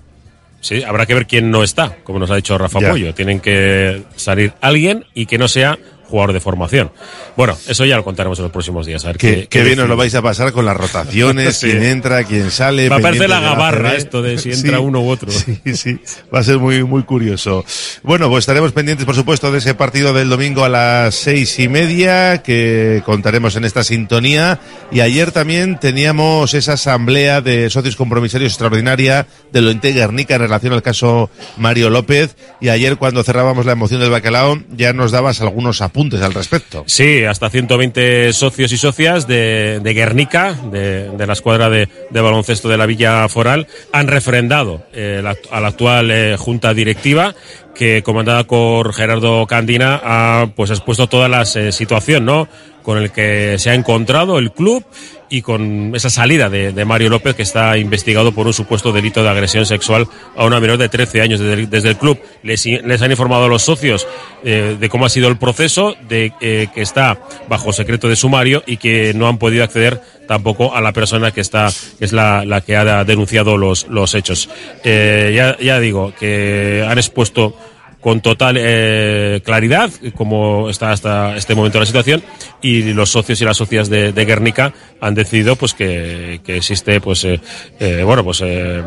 Sí, habrá que ver quién no está, como nos ha dicho Rafa Ya. Pollo. Tienen que salir alguien y que no sea jugador de formación. Bueno, eso ya lo contaremos en los próximos días. A ver Qué, qué, qué bien os lo vais a pasar con las rotaciones, *laughs* Sí. quién entra, quién sale. Va a pendientes la gabarra esto de si entra Sí, uno u otro. Sí, sí, va a ser muy, muy curioso. Bueno, pues estaremos pendientes, por supuesto, de ese partido del domingo a las seis y media que contaremos en esta sintonía. Y ayer también teníamos esa asamblea de socios compromisarios extraordinaria de Lointe Guernica en relación al caso Mario López. Y ayer, cuando cerrábamos la emoción del bacalao, ya nos dabas algunos apuntes al respecto. Sí, hasta 120 socios y socias de, Guernica, de, la escuadra de, de baloncesto de la Villa Foral, han refrendado eh, la, a la actual eh, junta directiva que comandada por Gerardo Candina ha pues expuesto toda la eh, situación, ¿no? Con el que se ha encontrado el club y con esa salida de, Mario López que está investigado por un supuesto delito de agresión sexual a una menor de 13 años desde el, desde el club. Les, les han informado a los socios eh, de cómo ha sido el proceso, de eh, que está bajo secreto de sumario y que no han podido acceder tampoco a la persona que está que es la, la que ha denunciado los, los hechos. Eh, ya, ya digo que han expuesto con total eh, claridad cómo está hasta este momento la situación y los socios y las socias de, de Guernica han decidido pues que, que existe pues eh, eh, bueno pues eh,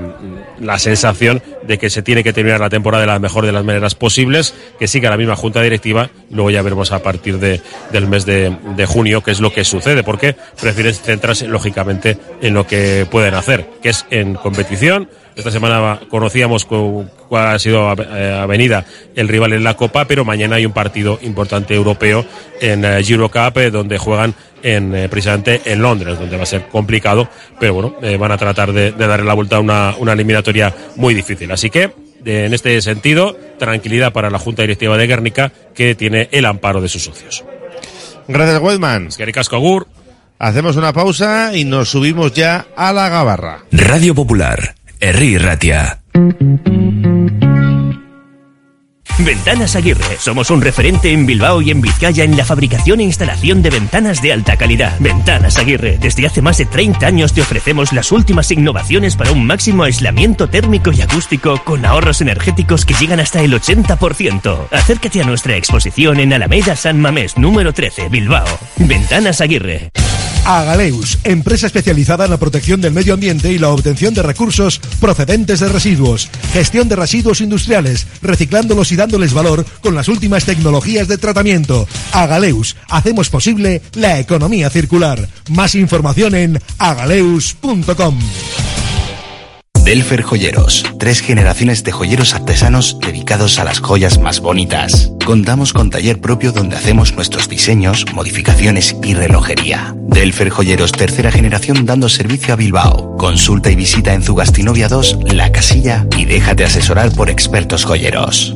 la sensación de que se tiene que terminar la temporada de la mejor de las maneras posibles, que siga la misma junta directiva, luego ya veremos a partir de, del mes de, de junio qué es lo que sucede, porque prefieren centrarse lógicamente en lo que pueden hacer, que es en competición. Esta semana conocíamos cu- cuál ha sido eh, Avenida el rival en la Copa, pero mañana hay un partido importante europeo en eh, Eurocup, eh, donde juegan en, eh, precisamente en Londres, donde va a ser complicado, pero bueno, eh, van a tratar de, de darle la vuelta a una, una eliminatoria muy difícil. Así que, eh, en este sentido, tranquilidad para la Junta Directiva de Guernica, que tiene el amparo de sus socios. Gracias, Wedman. Agur. Hacemos una pausa y nos subimos ya a la gabarra. Radio Popular, herri irratia. Ventanas Aguirre. Somos un referente en Bilbao y en Vizcaya en la fabricación e instalación de ventanas de alta calidad. Ventanas Aguirre. Desde hace más de 30 años te ofrecemos las últimas innovaciones para un máximo aislamiento térmico y acústico con ahorros energéticos que llegan hasta el 80%. Acércate a nuestra exposición en Alameda San Mamés, número 13, Bilbao. Ventanas Aguirre. Agaleus, empresa especializada en la protección del medio ambiente y la obtención de recursos procedentes de residuos, gestión de residuos industriales, reciclándolos y dándoles valor con las últimas tecnologías de tratamiento. Agaleus, hacemos posible la economía circular. Más información en agaleus.com. Delfer Joyeros, tres generaciones de joyeros artesanos dedicados a las joyas más bonitas. Contamos con taller propio donde hacemos nuestros diseños, modificaciones y relojería. Delfer Joyeros, tercera generación dando servicio a Bilbao. Consulta y visita en Zugastinovia 2, La Casilla y déjate asesorar por expertos joyeros.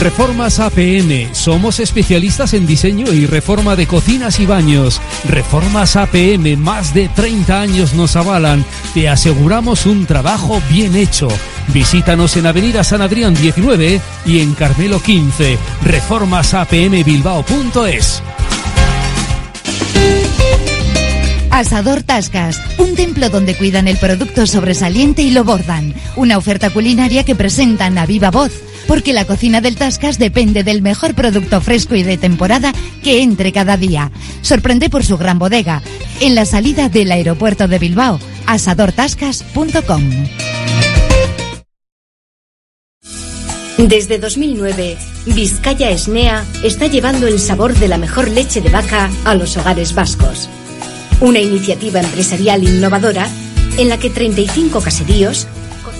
Reformas APM. Somos especialistas en diseño y reforma de cocinas y baños. Reformas APM, más de 30 años nos avalan. Te aseguramos un trabajo bien hecho. Visítanos en Avenida San Adrián 19 y en Carmelo 15. Reformasapmbilbao.es. Asador Tascas, un templo donde cuidan el producto sobresaliente y lo bordan. Una oferta culinaria que presentan a viva voz, porque la cocina del Tascas depende del mejor producto fresco y de temporada que entre cada día. Sorprende por su gran bodega, en la salida del aeropuerto de Bilbao, asadortascas.com. Desde 2009, Vizcaya Esnea está llevando el sabor de la mejor leche de vaca a los hogares vascos. Una iniciativa empresarial innovadora en la que 35 caseríos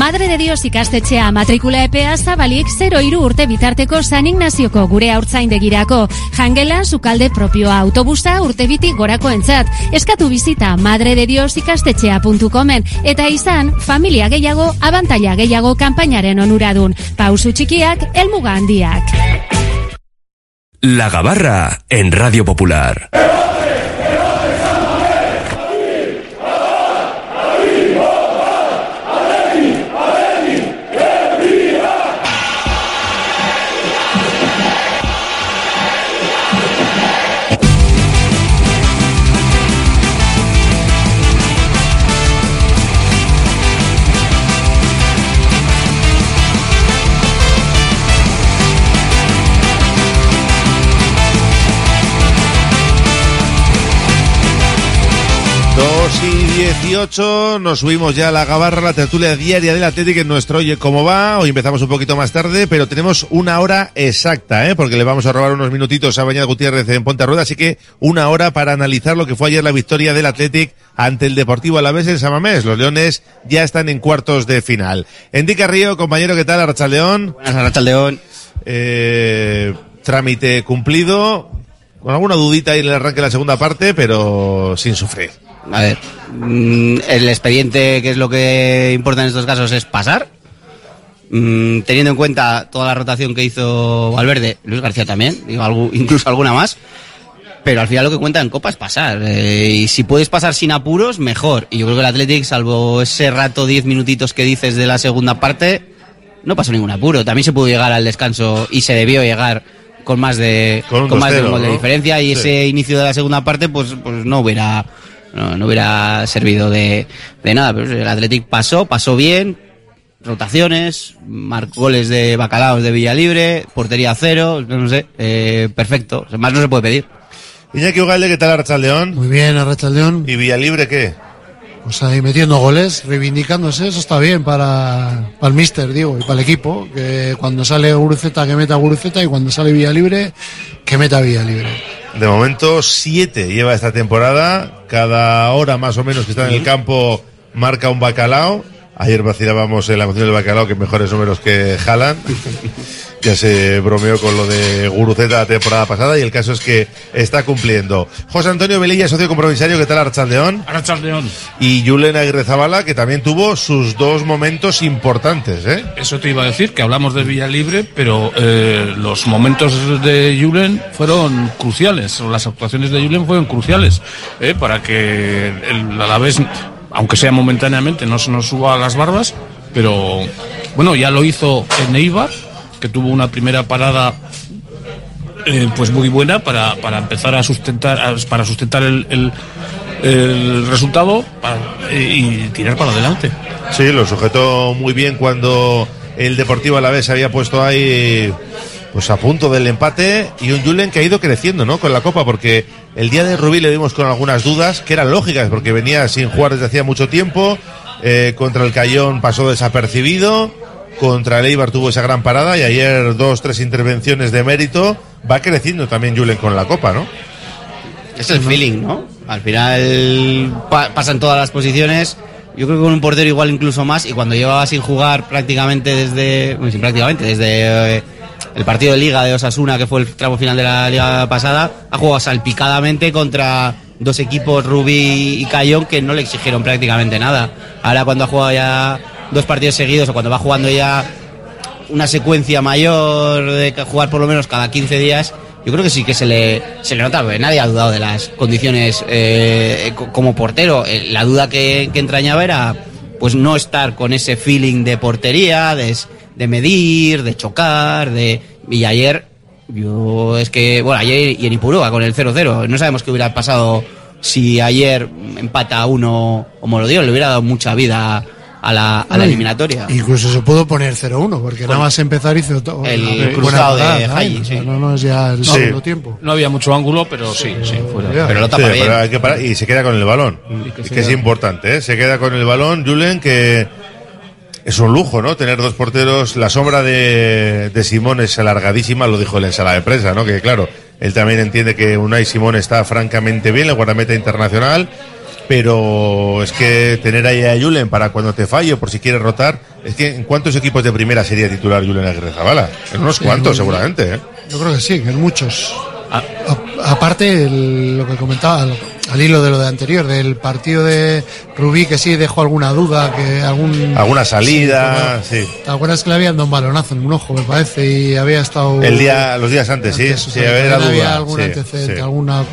Madre de Dios ikastetxea matrikula epea zabalik 0 iru urte bitarteko San Ignazioko gure haurtzaindegirako. Jangela, sukalde propioa autobusa urte biti gorako entzat. Eskatu bizita madredediosikastetxea.comen eta izan familia gehiago, abantaila gehiago kanpainaren onuradun. Pausu txikiak, elmuga handiak. La Gabarra en Radio Popular. 18, nos subimos ya a la gabarra, la tertulia diaria del Atlético en nuestro Oye Cómo Va. Hoy empezamos un poquito más tarde, pero tenemos una hora exacta, ¿eh? porque le vamos a robar unos minutitos a Bañal Gutiérrez en Ponte Rueda, así que una hora para analizar lo que fue ayer la victoria del Athletic ante el Deportivo Alavés en Samamés. Los Leones ya están en cuartos de final. Endica Río, compañero, ¿qué tal? Arrachaldeón. Buenas, Arrachaldeón. Eh, trámite cumplido. Con alguna dudita ahí en el arranque de la segunda parte, pero sin sufrir. A ver, mm, el expediente, que es lo que importa en estos casos, es pasar. Mm, teniendo en cuenta toda la rotación que hizo Valverde, Luis García también, incluso alguna más. Pero al final lo que cuenta en Copa es pasar. eh, y si puedes pasar sin apuros, mejor. Y yo creo que el Athletic, salvo ese rato, 10 minutitos que dices de la segunda parte, no pasó ningún apuro. También se pudo llegar al descanso y se debió llegar con más de, Con un con más de 2-0, un gol de ¿no? diferencia. Y Sí. ese inicio de la segunda parte, pues, pues no hubiera no, no hubiera servido de, de nada. Pero el Athletic pasó, pasó bien, rotaciones, marcó goles de bacalaos de Villalibre, portería cero, no sé, eh, perfecto. Más no se puede pedir. Iñaki Ugalde, ¿qué tal Arrachaldeón? Muy bien, Arrachaldeón. ¿Y Villalibre qué? Pues ahí metiendo goles, reivindicándose, eso está bien para, para el míster, digo, y para el equipo, que cuando sale Guruceta que meta Guruceta y cuando sale Vía Libre que meta Vía Libre. De momento, siete lleva esta temporada. Cada hora más o menos que está en el campo marca un bacalao. Ayer vacilábamos en la emoción del bacalao que mejores números que Jalan. ya se bromeó con lo de Guruceta la temporada pasada y el caso es que está cumpliendo. José Antonio Velilla, socio compromisario, ¿qué tal Archaldeón? Arrachaldeón. Y Julen Aguirre Zabala, que también tuvo sus dos momentos importantes, ¿eh? Eso te iba a decir, que hablamos de Villa Libre, pero eh, los momentos de Julen fueron cruciales, o las actuaciones de Julen fueron cruciales, eh, para que el Alavés, aunque sea momentáneamente, no se nos suba a las barbas, pero bueno, ya lo hizo en Eibar, que tuvo una primera parada eh, pues muy buena para, para empezar a sustentar para sustentar el, resultado para- y, tirar para adelante. Sí, lo sujetó muy bien cuando el Deportivo Alavés había puesto ahí pues a punto del empate y un Julen que ha ido creciendo, ¿no? Con la Copa porque el día de Rubí le vimos con algunas dudas que eran lógicas porque venía sin jugar desde hacía mucho tiempo, eh, contra el Cayón pasó desapercibido, contra el Eibar tuvo esa gran parada y ayer dos, tres intervenciones de mérito, va creciendo también Julen con la Copa, ¿no? Es el feeling, ¿no? Al final pa- pasan todas las posiciones. Yo creo que con un portero igual incluso más. Y cuando llevaba sin jugar prácticamente desde. Bueno, sí, prácticamente desde eh, el partido de Liga de Osasuna, que fue el tramo final de la Liga pasada, ha jugado salpicadamente contra dos equipos, Rubí y Cayón, que no le exigieron prácticamente nada. Ahora, cuando ha jugado ya dos partidos seguidos o cuando va jugando ya una secuencia mayor de jugar por lo menos cada 15 días, yo creo que sí que se le, se le nota, nadie ha dudado de las condiciones eh, co- como portero. Eh, La duda que, entrañaba era pues no estar con ese feeling de portería, de, de medir, de chocar, de... Y ayer, yo es que, bueno, ayer y en Ipurúa con el 0-0, no sabemos qué hubiera pasado si ayer empata uno o Molodío, le hubiera dado mucha vida a la, a la eliminatoria. Incluso se pudo poner 0-1, porque nada más empezar hizo to- El buena cruzado de. No, no es ya el Sí. segundo tiempo. No había mucho ángulo, pero sí, sí, fuera. Pero, lo tapa bien. pero hay que parar y se queda con el balón. que Es que es importante, ¿eh? Se queda con el balón, Julen, que es un lujo, ¿no? Tener dos porteros. La sombra de, de Simón es alargadísima, lo dijo en la ensalada de prensa, ¿no? Que claro, él también entiende que Unai Simón está francamente bien, el guardameta internacional. Pero es que tener ahí a Julen para cuando te falle, por si quieres rotar, es que ¿en cuántos equipos de primera sería titular Julen Aguirre Zabala? En unos Sí, cuantos, seguramente, ¿eh? Yo creo que sí, en muchos. A- aparte, el- lo que comentaba al, al hilo de lo de anterior, del partido de Rubí, que sí dejó alguna duda, que algún. Alguna salida, Sí, como- ¿Te acuerdas que le habían dado un balonazo en un ojo, me parece? Y había estado. El día, los días antes, sí. había algún sí, antecedente, sí. alguna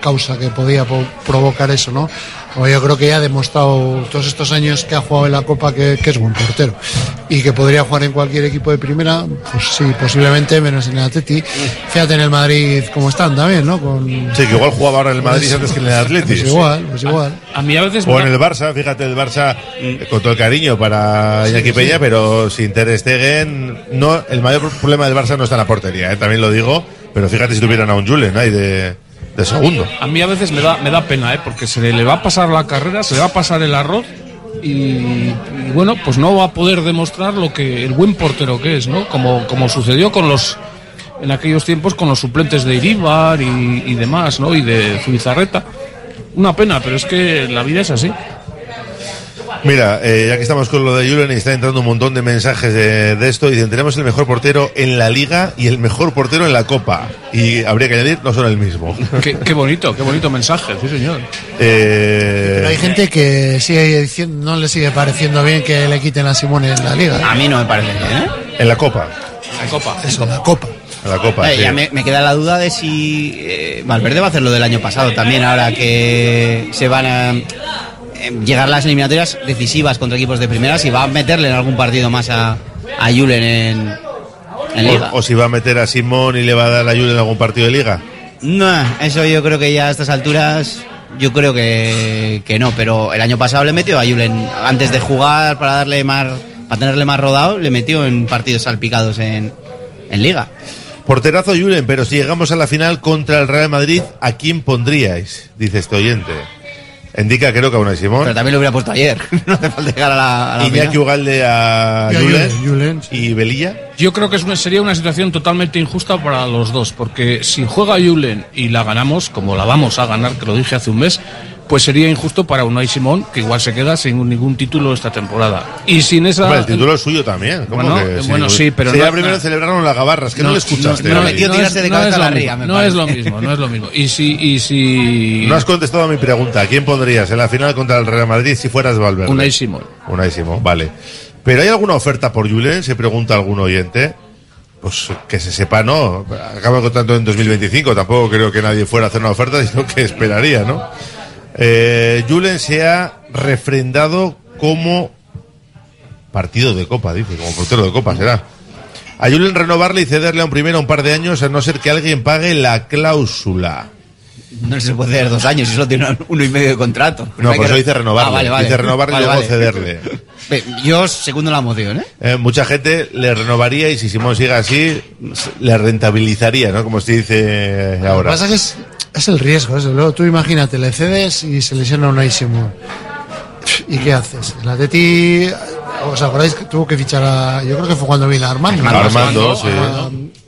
causa que podía po- provocar eso, ¿no? O yo creo que ya ha demostrado todos estos años que ha jugado en la Copa que, que es buen portero y que podría jugar en cualquier equipo de primera, pues sí, posiblemente, menos en el Atleti. Fíjate en el Madrid cómo están también, ¿no? Con, Sí, que igual jugaba ahora en el Madrid Pues- antes que en el Atlético. Pues igual, pues igual. A mí a veces O me en el Barça, fíjate el Barça eh, con todo el cariño para Iñaki sí. Peña, pero sin Ter Stegen, no, el mayor problema del Barça no está en la portería, eh, también lo digo, pero fíjate si tuvieran a un Julen ahí de, de segundo. A mí a veces me da, me da pena, ¿eh? porque se le, va a pasar la carrera, se le va a pasar el arroz y, bueno, pues no va a poder demostrar lo que el buen portero que es, ¿no? Como, como sucedió con los en aquellos tiempos con los suplentes de Iríbar y, y demás, ¿no? Y de Zubizarreta. Una pena, pero es que la vida es así. Mira, eh, ya que estamos con lo de Julen y está entrando un montón de mensajes de, de esto, dicen, tenemos el mejor portero en la liga y el mejor portero en la copa. Y habría que añadir, no son el mismo. Qué, qué bonito, qué bonito mensaje, sí señor. Eh, Pero hay gente que sigue diciendo, no le sigue pareciendo bien que le quiten a Simone en la liga. ¿eh? A mí no me parece bien, ¿eh? En la copa. La copa. Eso, la copa. En la copa, Eh, sí. ya me, me queda la duda de si eh, Valverde va a hacer lo del año pasado también, ahora que se van a eh, llegar las eliminatorias decisivas contra equipos de primera, si va a meterle en algún partido más a, a Julen en, en Liga. O, o si va a meter a Simón y le va a dar la Julen en algún partido de liga. No, eso yo creo que ya a estas alturas, yo creo que, que no, pero el año pasado le metió a Julen antes de jugar para darle más, para tenerle más rodado, le metió en partidos salpicados en, en Liga. Porterazo Julen, pero si llegamos a la final contra el Real Madrid, ¿a quién pondríais? Dice este oyente. Indica creo que a una Simón. Pero también lo hubiera puesto ayer. *laughs* no hace falta llegar a la, a la Iñaki. Ugalde a Y a Julen, Julen, y Belilla. Yo creo que es una- sería una situación totalmente injusta para los dos, porque si juega Julen y la ganamos, como la vamos a ganar, que lo dije hace un mes, pues sería injusto para Unai Simón, que igual se queda sin ningún título esta temporada. Y sin esa... Hombre, el título es suyo también. ¿cómo Bueno, que bueno, sí, pero Sí, no- primero no. celebraron las gabarras, que no, le escuchaste. no, no es, no es lo mismo, no es lo mismo, no es lo mismo. Y si, y si No has contestado a mi pregunta. ¿A quién pondrías en la final contra el Real Madrid si fueras Valverde? Unai Simón. Unai Simón, vale. ¿Pero hay alguna oferta por Julen? Se pregunta algún oyente. Pues que se sepa, no. Acaba contrato en 2025. Tampoco creo que nadie fuera a hacer una oferta, *laughs* sino que esperaría, ¿no? Eh, Julen se ha refrendado como partido de copa, dice, como portero de copa será. A Julen renovarle y cederle a un primero un par de años a no ser que alguien pague la cláusula. No se puede hacer dos años y solo tiene uno y medio de contrato. No, Hay por que- eso dice renovarle. Ah, vale, vale. Dice renovarle Vale, y luego vale. cederle. Yo segundo la moción, ¿eh? Eh, mucha gente le renovaría y si Simón sigue así, le rentabilizaría, ¿no? Como se dice Lo que ahora. pasa que es, es el riesgo, desde luego. Tú imagínate, le cedes y se lesiona una Simón. ¿Y qué haces? El Atleti, ¿os acordáis que tuvo que fichar a... Yo creo que fue cuando vino Armando. Armando, Armando, sí.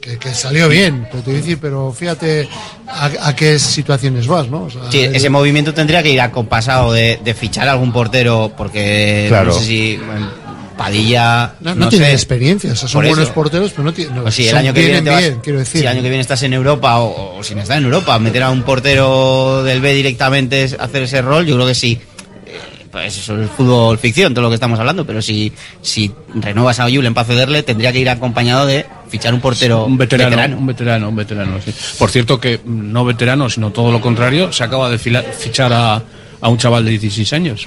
Que, que salió bien, pero te voy a decir, pero fíjate a, a qué situaciones vas, ¿no? O sea, Sí, ese movimiento tendría que ir acompasado de, de fichar a algún portero, porque Claro. no sé si bueno, Padilla. No, no tienen sé. experiencia, o sea, son buenos porteros, pero no tienen. no, Pues si el año que viene vas- bien, quiero decir. si el año que viene estás en Europa o, o sin estar en Europa, meter a un portero del B directamente es hacer ese rol, yo creo que sí. Pues eso es fútbol ficción, todo lo que estamos hablando, pero si, si renovas a Julen para cederle, tendría que ir acompañado de fichar un portero Un veterano, un veterano, un veterano, sí. Por cierto que no veterano, sino todo lo contrario, se acaba de fila- fichar a, a un chaval de 16 años.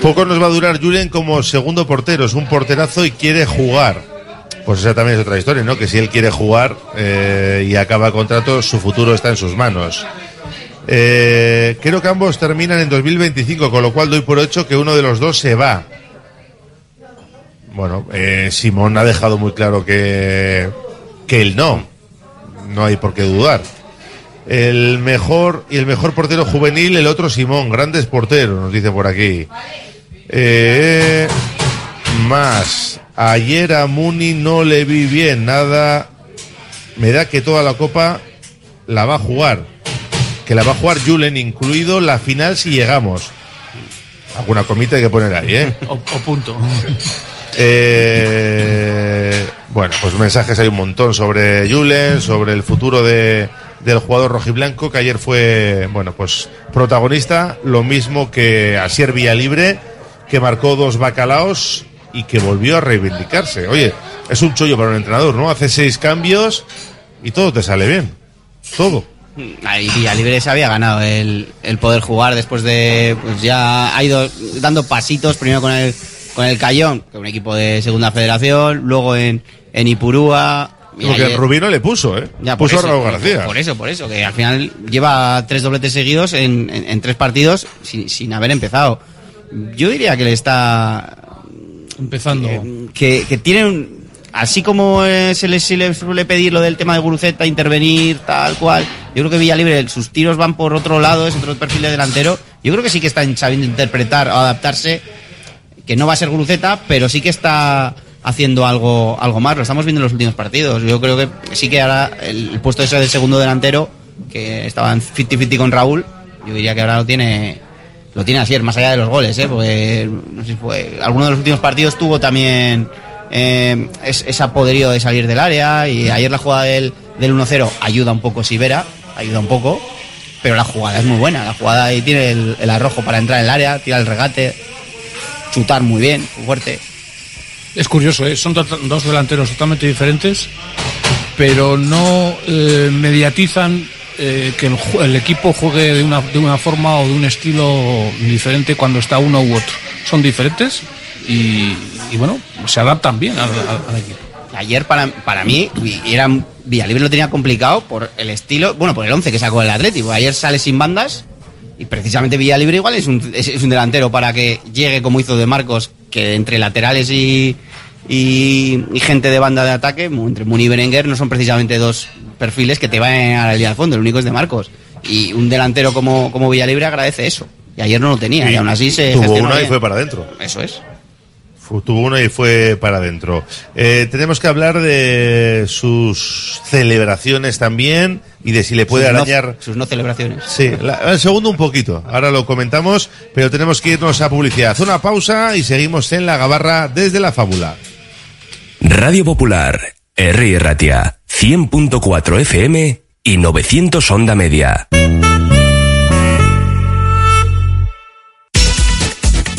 Poco nos va a durar Julen como segundo portero. Es un porterazo y quiere jugar. Pues esa también es otra historia, ¿no? Que si él quiere jugar eh, y acaba el contrato, su futuro está en sus manos. Eh, creo que ambos terminan en 2025, con lo cual doy por hecho que uno de los dos se va. Bueno, eh, Simón ha dejado muy claro que, que él no. No hay por qué dudar. El mejor y el mejor portero juvenil, el otro Simón, grandes porteros, nos dice por aquí. Eh, más. Ayer a Muni no le vi bien, nada. Me da que toda la copa la va a jugar. Que la va a jugar Julen, incluido la final si llegamos. Alguna comita hay que poner ahí, ¿eh? *laughs* O, o punto. *laughs* Eh, bueno, pues mensajes hay un montón sobre Julen, sobre el futuro de, del jugador rojiblanco, que ayer fue, bueno, pues protagonista, lo mismo que Asier Villalibre, que marcó dos bacalaos y que volvió a reivindicarse. Oye, es un chollo para un entrenador, ¿no? Hace seis cambios y todo te sale bien. Todo. Ahí Villalibre se había ganado el, el poder jugar después de. Pues ya ha ido dando pasitos, primero con el, con el Cayón, que es un equipo de segunda federación, luego en, en Ipurúa. y Porque ayer- Rubino le puso, ¿eh? Ya, puso eso, a Raúl García. Por eso, por eso, que al final lleva tres dobletes seguidos en, en- en tres partidos sin, sin haber empezado. Yo diría que le está. Empezando. Que, que tiene un. Así como eh, se, le, se le suele pedir lo del tema de Guruceta, intervenir, tal cual. Yo creo que Villalibre, sus tiros van por otro lado, es otro perfil de delantero. Yo creo que sí que está sabiendo interpretar o adaptarse. Que no va a ser Guruceta, pero sí que está haciendo algo, algo más. Lo estamos viendo en los últimos partidos. Yo creo que sí que ahora el, puesto ese de segundo delantero, que estaba en 50-50 con Raúl, yo diría que ahora lo tiene lo tiene Asier, más allá de los goles, ¿eh? Porque, no sé si fue, alguno de los últimos partidos tuvo también eh, es- ese poderío de salir del área y ayer la jugada del, del 1-0 ayuda un poco Sivera, ayuda un poco, pero la jugada es muy buena, la jugada ahí tiene el, el arrojo para entrar en el área, tira el regate, chutar muy bien, muy fuerte. Es curioso, ¿eh? son to- dos delanteros totalmente diferentes, pero no eh, mediatizan eh, que el, equipo juegue de una, de una forma o de un estilo diferente cuando está uno u otro. Son diferentes y, y bueno, se adaptan bien al, al- al equipo. Ayer para, para mí y era Villalibre lo tenía complicado por el estilo, bueno, por el 11 que sacó el Atlético. Ayer sale sin bandas y precisamente Villalibre igual es un, es, es un delantero para que llegue como hizo de Marcos, que entre laterales y, y, y gente de banda de ataque, entre Muni y Berenguer, no son precisamente dos perfiles que te vayan a la línea al fondo, el único es de Marcos. Y un delantero como, como Villalibre agradece eso. Y ayer no lo tenía, y, aún así se Tuvo una y fue para adentro. Eso es. Tuvo una y fue para adentro. Eh, tenemos que hablar de sus celebraciones también y de si le puede Sus no- arañar. sus no celebraciones. Sí, la- el segundo un poquito. Ahora lo comentamos, pero tenemos que irnos a publicidad. Una pausa y seguimos en la gabarra desde la fábula. Radio Popular, R. Ratia, 100.4 FM y 900 Onda Media.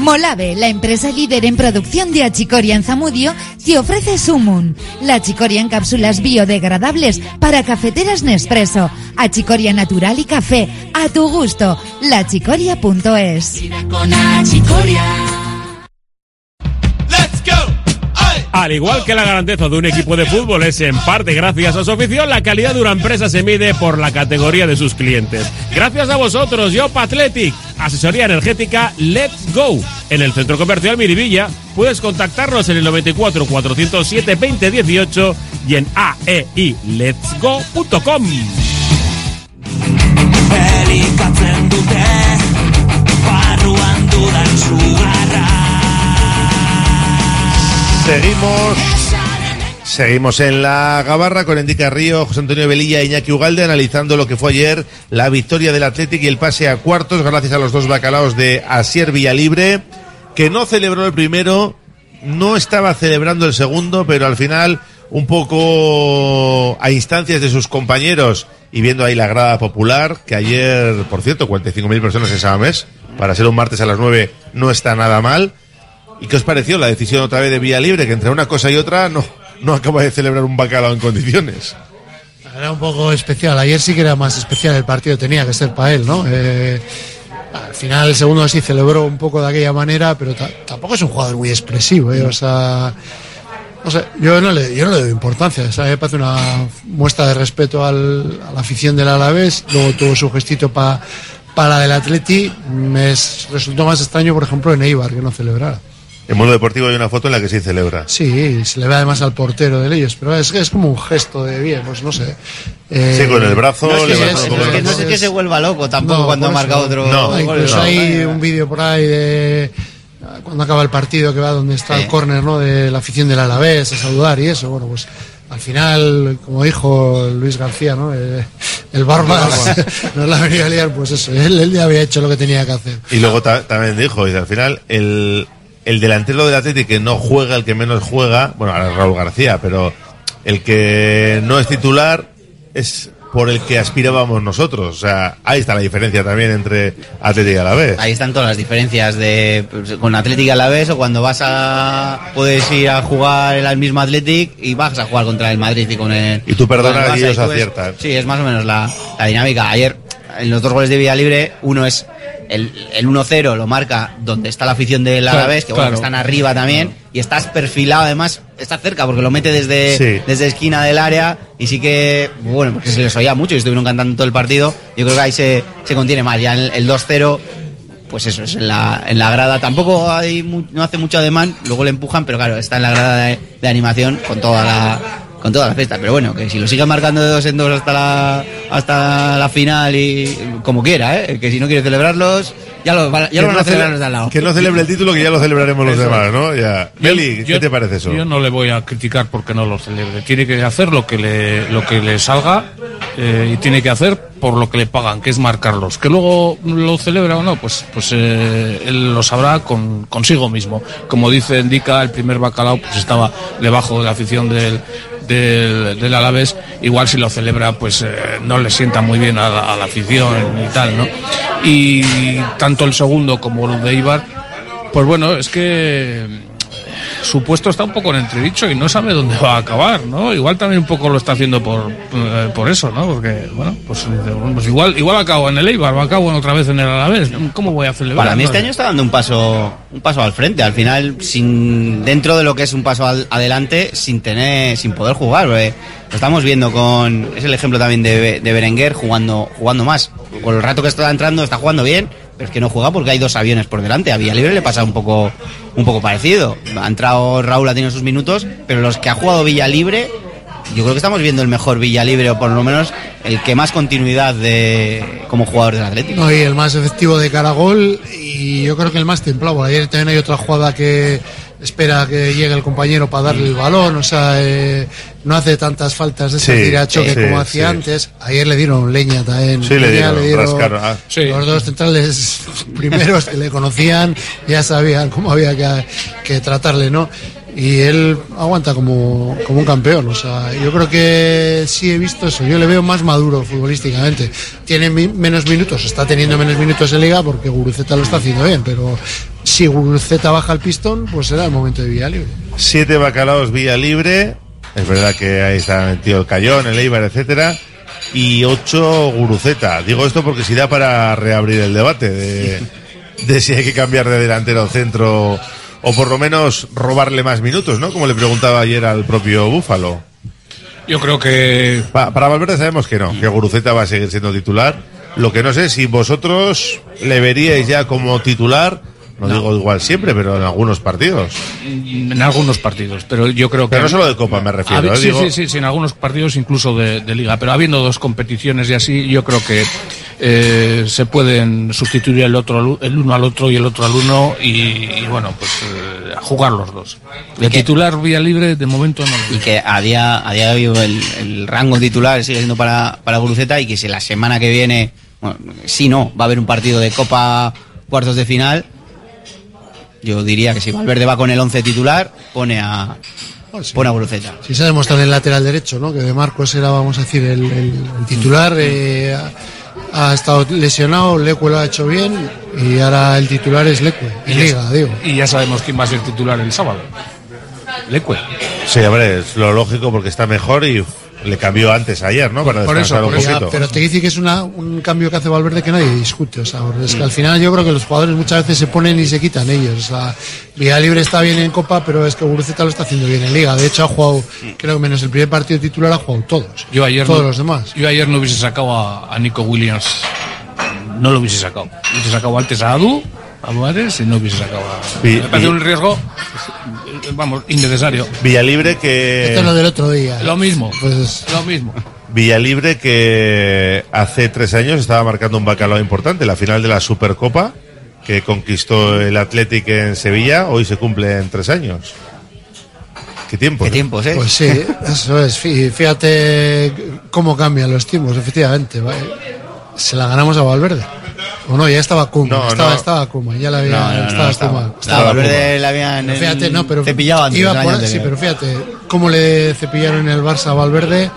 Molave, la empresa líder en producción de achicoria en Zamudio, te ofrece Sumun, la achicoria en cápsulas biodegradables para cafeteras Nespresso, achicoria natural y café, a tu gusto, lachicoria.es. Al igual que la grandeza de un equipo de fútbol es en parte gracias a su afición, la calidad de una empresa se mide por la categoría de sus clientes. Gracias a vosotros, Yop Athletic, asesoría energética Let's Go. En el centro comercial Miribilla puedes contactarnos en el 94 407 2018 y en aeiletsgo.com. Elikatzen Seguimos. Seguimos en la Gabarra con Endica Río, José Antonio Velilla e Iñaki Ugalde analizando lo que fue ayer la victoria del Athletic y el pase a cuartos gracias a los dos bacalaos de Asier Villalibre, que no celebró el primero, no estaba celebrando el segundo, pero al final un poco a instancias de sus compañeros y viendo ahí la grada popular, que ayer, por cierto, 45.000 personas en Samamés, para ser un martes a las 9 no está nada mal. ¿Y qué os pareció la decisión otra vez de Vía Libre, que entre una cosa y otra no, no acaba de celebrar un bacalao en condiciones? Era un poco especial. Ayer sí que era más especial el partido, tenía que ser para él, ¿no? Eh, al final el segundo sí celebró un poco de aquella manera, pero ta- tampoco es un jugador muy expresivo, ¿eh? O sea, yo no le, yo no le doy importancia. O sea, me parece una muestra de respeto al, a la afición del Alavés. Luego tuvo su gestito pa- para la del Atleti. Me es- resultó más extraño, por ejemplo, en Eibar, que no celebrara. En Mundo Deportivo hay una foto en la que sí celebra. Sí, se le ve además al portero de ellos, pero es, es como un gesto de bien, pues no sé. Eh, Sí, con el brazo No es que, no es el no es que se vuelva loco tampoco No, cuando ha marcado otro No, gol. incluso No. hay un vídeo por ahí de cuando acaba el partido que va donde está el córner, ¿no? De la afición del Alavés a saludar y eso, bueno, pues al final, como dijo Luis García, ¿no? Eh, el barba *laughs* nos la venía a liar, pues eso, él, él ya había hecho lo que tenía que hacer. Y luego ta- también dijo, dice, al final, el, el delantero del Atlético que no juega, el que menos juega, bueno, ahora es Raúl García, pero el que no es titular es por el que aspirábamos nosotros. O sea, ahí está la diferencia también entre Atlético y Alavés. Ahí están todas las diferencias de pues, con Atlético a la vez o cuando vas a puedes ir a jugar el mismo Athletic y vas a jugar contra el Madrid y con el Y tú perdonas y ellos ves- aciertan. Sí, es más o menos la, la dinámica. Ayer en los dos goles de Villa Libre uno es el, el 1-0 lo marca donde está la afición del Claro, Alavés, que bueno, claro. que están arriba también y estás perfilado además, está cerca porque lo mete desde Sí. desde esquina del área y sí que bueno, porque se les oía mucho y estuvieron cantando todo el partido. Yo creo que ahí se, se contiene más. Ya el, el 2-0 pues eso, es en la, en la grada. Tampoco hay no hace mucho ademán, luego le empujan, pero claro, está en la grada de, de animación con toda la con toda la fiesta. Pero bueno, que si lo sigan marcando de dos en dos hasta la hasta la final y como quiera, ¿eh? que si no quiere celebrarlos, ya lo, van- ya lo van a celebrar cele- los de al lado. Que no celebre el título, que ya lo celebraremos los Eso. demás, ¿no? Ya. Yo- Meli, ¿qué yo- te parece eso? Yo no le voy a criticar porque no lo celebre. Tiene que hacer lo que le, lo que le salga eh, y tiene que hacer por lo que le pagan, que es marcarlos. Que luego lo celebra o no, pues, pues eh, él lo sabrá con, consigo mismo. Como dice Indica, el primer bacalao pues estaba debajo de la afición del, del, del Alavés. Igual si lo celebra, pues eh, no le sienta muy bien a la, a la afición y tal, ¿no? Y tanto el segundo como el de Ibar, pues bueno, es que su puesto está un poco en entredicho y no sabe dónde va a acabar, ¿no? Igual también un poco lo está haciendo por, eh, por eso, ¿no? Porque, bueno, pues, bueno, pues igual, igual acabo en el Eibar, o acabo otra vez en el Alavés. ¿Cómo voy a celebrar? Para mí este año está dando un paso, un paso al frente. Al final, sin dentro de lo que es un paso al- adelante, sin tener, sin poder jugar. porque Lo estamos viendo con, es el ejemplo también de, de Berenguer jugando, jugando más. Con el rato que está entrando, está jugando bien, pero es que no juega porque hay dos aviones por delante. A Villalibre le pasa un poco, un poco parecido. Ha entrado Raúl, ha tenido sus minutos, pero los que ha jugado Villalibre, yo creo que estamos viendo el mejor Villalibre, o por lo menos el que más continuidad de, como jugador del Atlético. No, y el más efectivo de cara a gol y yo creo que el más templado. Ayer también hay otra jugada que espera que llegue el compañero para darle el balón, o sea, eh, no hace tantas faltas de ese Sí, a choque sí, como hacía sí. antes. Ayer le dieron leña también. Sí, le dieron, rascaron, ah. Los dos centrales *laughs* primeros que le conocían ya sabían cómo había que, que tratarle, ¿no? Y él aguanta como, como un campeón. O sea, yo creo que sí he visto eso. Yo le veo más maduro futbolísticamente. Tiene mi- menos minutos, está teniendo menos minutos en liga porque Guruceta lo está haciendo bien. Pero si Guruceta baja el pistón, pues será el momento de Villa Libre. Siete bacalaos vía libre. Es verdad que ahí está metido el Cayón, el Eibar, etcétera. Y ocho Guruceta. Digo esto porque si da para reabrir el debate de, de si hay que cambiar de delantero al centro o por lo menos robarle más minutos, ¿no? Como le preguntaba ayer al propio Búfalo. Yo creo que Pa- para Valverde sabemos que no, que Guruceta va a seguir siendo titular. Lo que no sé si vosotros le veríais ya como titular, no, digo igual siempre, pero en algunos partidos. en algunos partidos, pero yo creo que... Pero no solo de Copa me refiero, Habi- ¿eh? sí, Digo- sí, sí, sí, en algunos partidos incluso de, de liga, pero habiendo dos competiciones y así, yo creo que eh, se pueden sustituir el otro el uno al otro y el otro al uno y, y, bueno, pues eh, jugar los dos. De ¿Y qué? titular vía libre de momento no. lo y que a día, a día de hoy el, el rango titular sigue siendo para, para Guruceta y que si la semana que viene, bueno, si no, va a haber un partido de Copa cuartos de final, yo diría que si Valverde va con el 11 titular, pone a, pone a Guruceta. Si se ha demostrado en el lateral derecho, ¿no? Que de Marcos era, vamos a decir, el, el- el titular. eh, ha, ha estado lesionado, Leque lo ha hecho bien y ahora el titular es Leque. En ya- Liga, digo. Y ya sabemos quién va a ser titular el sábado. Leque. Sí, hombre, es lo lógico porque está mejor y le cambió antes ayer, ¿no? Para Por eso, por un eso. poquito. pero te dice que es una, un cambio que hace Valverde que nadie discute. O sea, es que al final yo creo que los jugadores muchas veces se ponen y se quitan ellos. O sea, Villa Libre está bien en Copa, pero es que Guruceta lo está haciendo bien en Liga. De hecho, ha jugado, creo que menos el primer partido titular, ha jugado todos. Yo ayer Todos no, los demás. Yo ayer no hubiese sacado a, a Nico Williams. No lo hubiese sacado. Hubiese sacado antes a Adu, a Duárez, y no hubiese sacado a. Vi- Me parece vi- un riesgo, vamos, innecesario. Villalibre que. Esto es lo del otro día. Lo mismo. Pues Lo mismo. Villalibre que hace tres años estaba marcando un bacalao importante, la final de la Supercopa que conquistó el Athletic en Sevilla, hoy se cumple en tres años. qué tiempos. Qué tiempos, ¿eh? Pues sí, *laughs* eso es. Fí- Fíjate cómo cambian los tiempos, efectivamente. va- Se la ganamos a Valverde. O no, ya estaba Kuma. No, estaba, no. estaba Kuma, ya la había. No, no, no, estaba estaba- Kuma. estaba Valverde la habían Pero fíjate, no, pero cepillado antes, iba por- sí, pero fíjate cómo le cepillaron el Barça a Valverde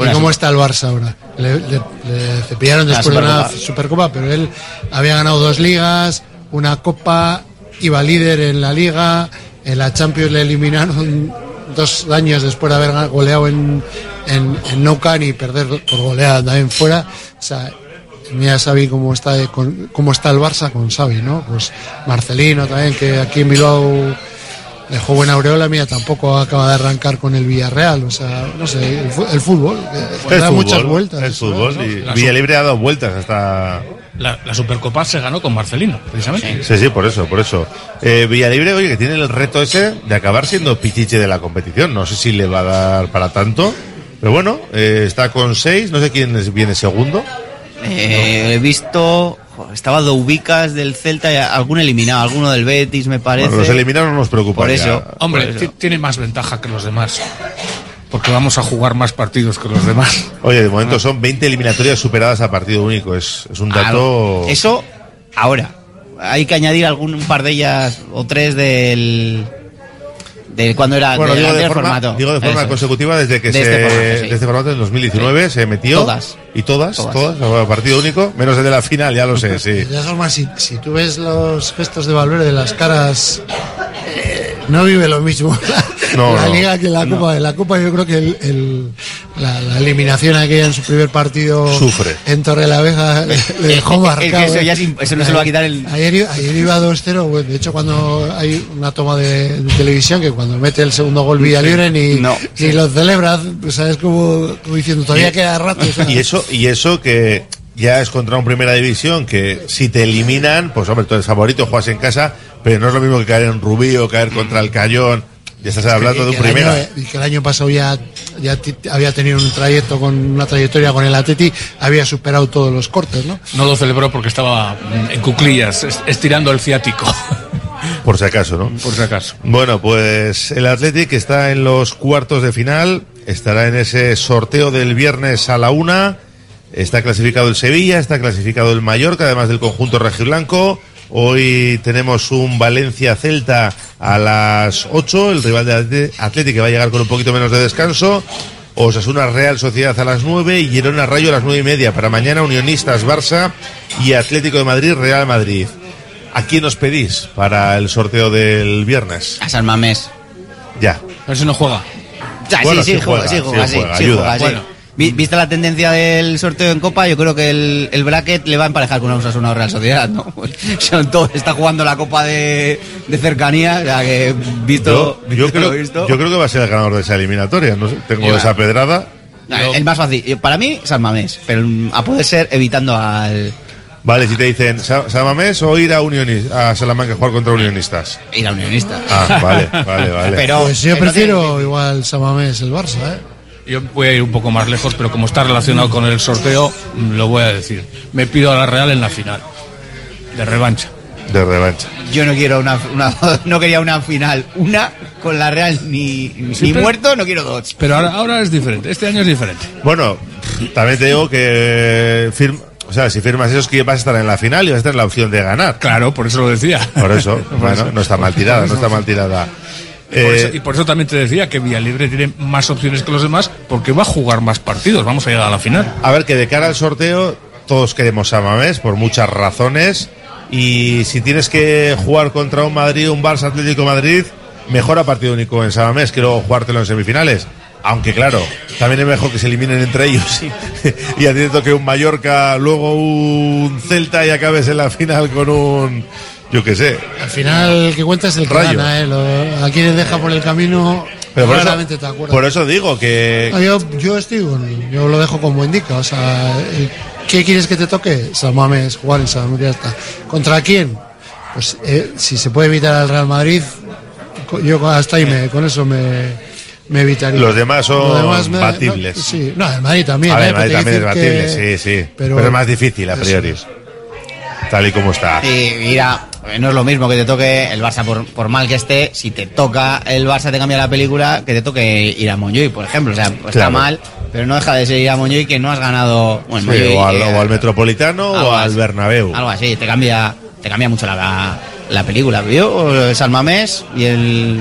y cómo está el Barça ahora. Le, le- le cepillaron La después de una Supercopa. Pero él había ganado dos ligas, una Copa, iba líder en la Liga, en la Champions le eliminaron dos años después de haber goleado en, en, en Nou Camp y perder por goleada también fuera. O sea, mira Xavi cómo está, de- con- cómo está el Barça con Xavi, ¿no? Pues Marcelino también, que aquí en Bilbao dejó buena aureola, mira, tampoco acaba de arrancar con el Villarreal, o sea, no sé, el, fútbol, que El da fútbol, muchas vueltas. El fútbol. ¿no? Y La Villalibre ha dado vueltas hasta. La, la Supercopa se ganó con Marcelino, precisamente. Sí, sí, por eso, por eso. Eh, Villalibre, oye, que tiene el reto ese de acabar siendo pichiche de la competición. No sé si le va a dar para tanto. Pero bueno, eh, está con seis. No sé quién es- viene segundo. Eh, he visto. jo, Estaba Doubicas del Celta y algún eliminado, alguno del Betis, me parece. Bueno, los eliminados no nos preocupa. Por ya. eso. Hombre, Por eso. ti- tiene más ventaja que los demás. Porque vamos a jugar más partidos que los demás. Oye, de momento son 20 eliminatorias superadas a partido único. Es, es un dato. Eso, ahora. Hay que añadir algún un par de ellas o tres del. De cuando era Bueno, del digo de, forma, formato. digo de forma Eso es. consecutiva desde que De se. este formato, sí. de este formato en 2019 se metió. Todas. Y todas, todas, Todas. a partido único. Menos el de la final, ya lo sé, sí. *laughs* De formas, si, si tú ves los gestos de Valverde, las caras, eh, no vive lo mismo *laughs* No, la no. Liga que la Copa. En la Copa yo creo que el, el- la, la eliminación aquella en su primer partido Sufre. en Torrelavega le, le dejó Es que marcado. eso eh. ya es eso no se lo va a quitar el- Ayer, iba- ayer iba 2-0, bueno, de hecho cuando hay una toma de, de televisión que cuando mete el segundo gol Villalibre ni, No. ni lo celebra, pues, ¿sabes? Como, como diciendo, todavía Y- queda rato. o sea. Y eso, y eso que ya es contra un primera división, que si te eliminan, pues hombre, tú eres favorito, juegas en casa, pero no es lo mismo que caer en Rubí o caer contra el Cayón. Ya estás hablando de Y un que el primera. año- y que el año pasado ya, ya había tenido un trayecto con una trayectoria con el Atleti, había superado todos los cortes, ¿no? No lo celebró porque estaba mm, en cuclillas, es- estirando el ciático. *laughs* Por si acaso, ¿no? Por si acaso. Bueno, pues el Athletic está en los cuartos de final, estará en ese sorteo del viernes a la una, está clasificado el Sevilla, está clasificado el Mallorca, además del conjunto rojiblanco. Hoy tenemos un Valencia-Celta a las 8, el rival de Athletic que va a llegar con un poquito menos de descanso. Osasuna Real Sociedad a las 9 y Girona Rayo a las nueve y media. Para mañana Unionistas Barça y Atlético de Madrid Real Madrid. ¿A quién os pedís para el sorteo del viernes? A San Mamés. Ya. Pero si no juega. Ya, Bueno, sí, sí sí, juega, juega, sí, juega, sí, juega, sí ayuda. juega. Bueno. Vi- Vista la tendencia del sorteo en Copa, yo creo que el, el bracket le va a emparejar con una Osasuna o Real Sociedad, ¿no? *laughs* Son todos, está jugando la Copa de, de cercanía, o sea que visto, Yo, yo visto creo, lo visto, yo creo que va a ser el ganador de esa eliminatoria. No sé, tengo esa pedrada. no, el más fácil. Para mí, San Mamés, pero a poder ser evitando al Vale, si te dicen Sa- Samamés o ir a, Unionis- a Salamanca a jugar contra Unionistas. ir a unionista. Ah, vale, *laughs* vale, vale. Pero, Pues yo pero prefiero igual Samamés el Barça, ¿eh? Yo voy a ir un poco más lejos, pero como está relacionado con el sorteo, mm, lo voy a decir. Me pido a la Real en la final. De revancha. De revancha. Yo no quiero una, una- *laughs* no quería una final, una con la Real ni, ni muerto, no quiero dos. Pero ahora, ahora es diferente. Este año es diferente. Bueno, también te digo que firm- o sea, si firmas eso es que vas a estar en la final y vas a tener la opción de ganar. Claro, por eso lo decía. Por eso, *laughs* Por bueno, eso. no está mal tirada, no está mal tirada. Y por, Eh, eso, y por eso también te decía que Villalibre tiene más opciones que los demás porque va a jugar más partidos. Vamos a llegar a la final. A ver, que de cara al sorteo, todos queremos a Mamés por muchas razones. Y si tienes que jugar contra un Madrid, un Barça Atlético Madrid, mejor a partido único en Samamés que luego jugártelo en semifinales. Aunque claro, también es mejor que se eliminen entre ellos y *laughs* a te toque un Mallorca, luego un Celta y acabes en la final con un, yo qué sé. Al final el que cuenta es el que Rayo. gana, ¿eh? Lo- a quienes deja por el camino, Pero por claramente eso, te acuerdas. por eso digo que yo, yo estoy yo lo dejo como indica, o sea, el- ¿qué quieres que te toque? San Mamés, jugar en San Mamés, ya está. ¿Contra quién? Pues eh, si se puede evitar al Real Madrid, yo hasta ahí me, con eso me, me evitaría. Los demás son Lo demás me- batibles. no, sí, no, el Madrid también. a ver, ¿eh? Madrid también es batible, que- sí, sí. pero- Pero, es más difícil a priori. es. Tal y como está. Y mira, Eh, No es lo mismo que te toque el Barça por, por mal que esté, si te toca el Barça te cambia la película, que te toque ir a Montjuic, por ejemplo. O sea, pues está mal, pero no deja de ser ir a Montjuic que no has ganado... Bueno, Sí, Montjuic, o, al, eh, o al Metropolitano o al así. Bernabéu. Algo así, te cambia, te cambia mucho la, la película. Yo, el San Mamés y el...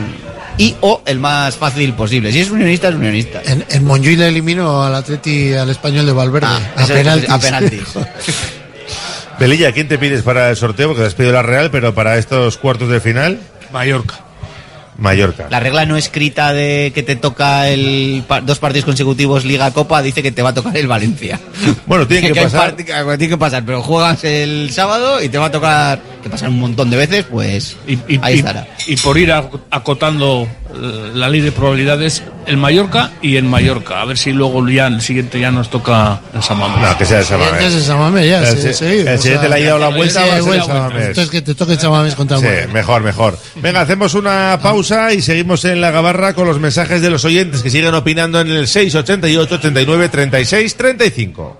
Y o el más fácil posible. Si es unionista, es unionista. En, en le eliminó al Atleti al español de Valverde. a Ah, ese- penaltis. a penaltis. *laughs* Belilla, ¿quién te pides para el sorteo? Porque te has pedido la Real, pero para estos cuartos de final, Mallorca. Mallorca. La regla no escrita de que te toca el pa- dos partidos consecutivos Liga Copa dice que te va a tocar el Valencia. Bueno, tiene *laughs* que hay pasar. que tiene que pasar, pero juegas el sábado y te va a tocar que pasar un montón de veces, pues ahí y, estará. y por ir ac- acotando eh, la ley de probabilidades, el Mallorca y el Mallorca. A ver si luego ya el siguiente ya nos toca el San Mamés. No, que sea el San Mamés. Entonces el Samamés ya, El se- si- seguido, el o siguiente sea, le ha dado la vuelta, va a ser el. Samamés. Entonces que te toque el Samamés contra el Sí, Mallorca. mejor, mejor. Venga, hacemos una pausa y seguimos en la gabarra con los mensajes de los oyentes que siguen opinando en el 688 89 36 35.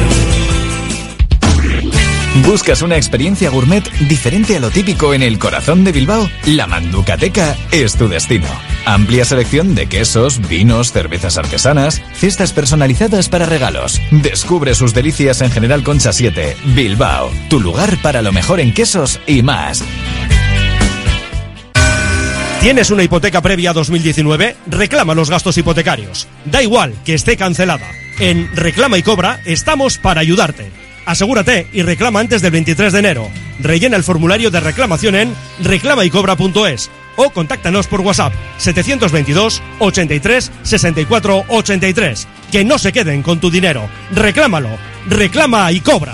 ¿Buscas una experiencia gourmet diferente a lo típico en el corazón de Bilbao? La Manducateca es tu destino. Amplia selección de quesos, vinos, cervezas artesanas, cestas personalizadas para regalos. Descubre sus delicias en General Concha 7, Bilbao, tu lugar para lo mejor en quesos y más. ¿Tienes una hipoteca previa a 2019? Reclama los gastos hipotecarios. Da igual que esté cancelada. En Reclama y Cobra estamos para ayudarte. Asegúrate y reclama antes del 23 de enero. Rellena el formulario de reclamación en reclamaycobra.es o contáctanos por WhatsApp 722 83 64 83. Que no se queden con tu dinero. Reclámalo. Reclama y cobra.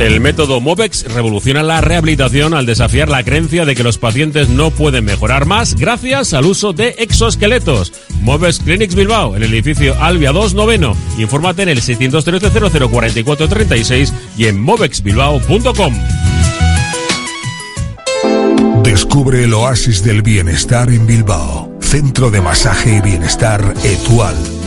El método MOVEX revoluciona la rehabilitación al desafiar la creencia de que los pacientes no pueden mejorar más gracias al uso de exoesqueletos. MOVEX Clinics Bilbao, en el edificio Albia 2 Noveno. Infórmate en el 613 0044 36 y en movexbilbao.com. Descubre el oasis del bienestar en Bilbao. Centro de masaje y bienestar Etual.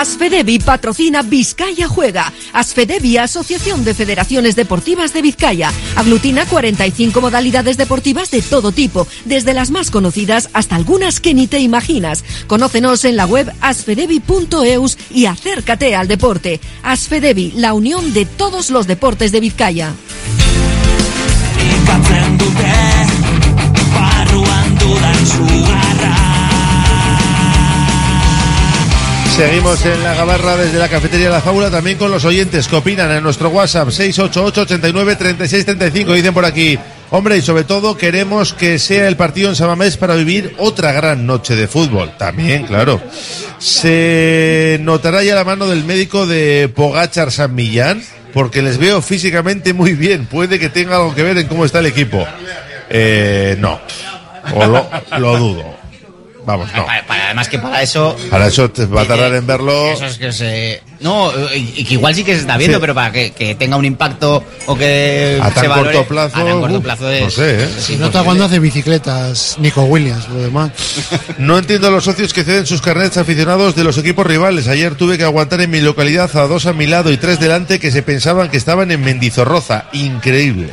Asfedevi patrocina Vizcaya Juega. Asfedevi, Asociación de Federaciones Deportivas de Vizcaya. Aglutina 45 modalidades deportivas de todo tipo, desde las más conocidas hasta algunas que ni te imaginas. Conócenos en la web asfedevi.eus y acércate al deporte. Asfedevi, la unión de todos los deportes de Vizcaya. Seguimos en la gabarra desde la cafetería La Fábula, también con los oyentes que opinan en nuestro WhatsApp 688 89 36 35. Dicen por aquí, hombre, y sobre todo queremos que sea el partido en Samamés para vivir otra gran noche de fútbol. También, claro. Se notará ya la mano del médico de Pogachar San Millán, porque les veo físicamente muy bien. Puede que tenga algo que ver en cómo está el equipo. Eh, no. O lo dudo. Vamos, no. Para, para- además que para eso... Para eso te va a tardar en verlo. Eso es que se... No, y que igual sí que se está viendo, Sí. pero para que, que tenga un impacto o que A tan se valore, corto plazo, A tan corto plazo es... no sé, ¿eh? Se nota cuando hace bicicletas Nico Williams, lo demás. *laughs* No entiendo a los socios que ceden sus carnets aficionados de los equipos rivales. Ayer tuve que aguantar en mi localidad a dos a mi lado y tres delante que se pensaban que estaban en Mendizorroza. Increíble.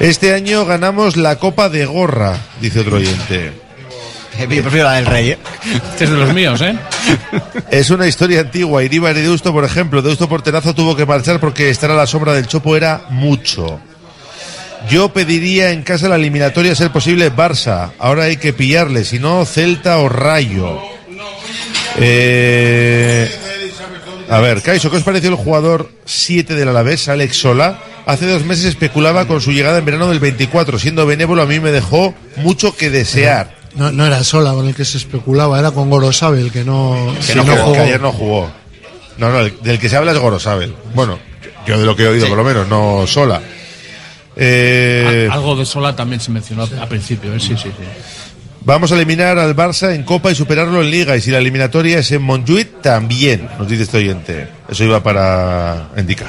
Este año ganamos la Copa de Gorra, dice otro oyente. Yo prefiero la del Rey, ¿eh? *laughs* Este es de los míos, ¿eh? *laughs* Es una historia antigua. Iríbar y Deusto, por ejemplo. Deusto Porterazo tuvo que marchar porque estar a la sombra del Chopo era mucho. Yo pediría en casa la eliminatoria, a ser posible, Barça. Ahora hay que pillarle, si no, Celta o Rayo. Eh, a ver, Caiso, ¿qué os pareció el jugador 7 del Alavés, Alex Sola? Hace dos meses especulaba con su llegada en verano del 24. Siendo benévolo, a mí me dejó mucho que desear. No, no era sola con el que se especulaba, era con Gorosabel, el que no, Que, que no no jugó, jugó. que ayer no jugó. No, no, el- del que se habla es Gorosabel. Bueno, yo de lo que he oído, por lo menos, no sola. Eh, Al- Algo de Sola también se mencionó a principio, ¿eh? Sí, sí, sí. Vamos a eliminar al Barça en Copa y superarlo en Liga. Y si la eliminatoria es en Montjuic, también, nos dice este oyente. Eso iba para indicar.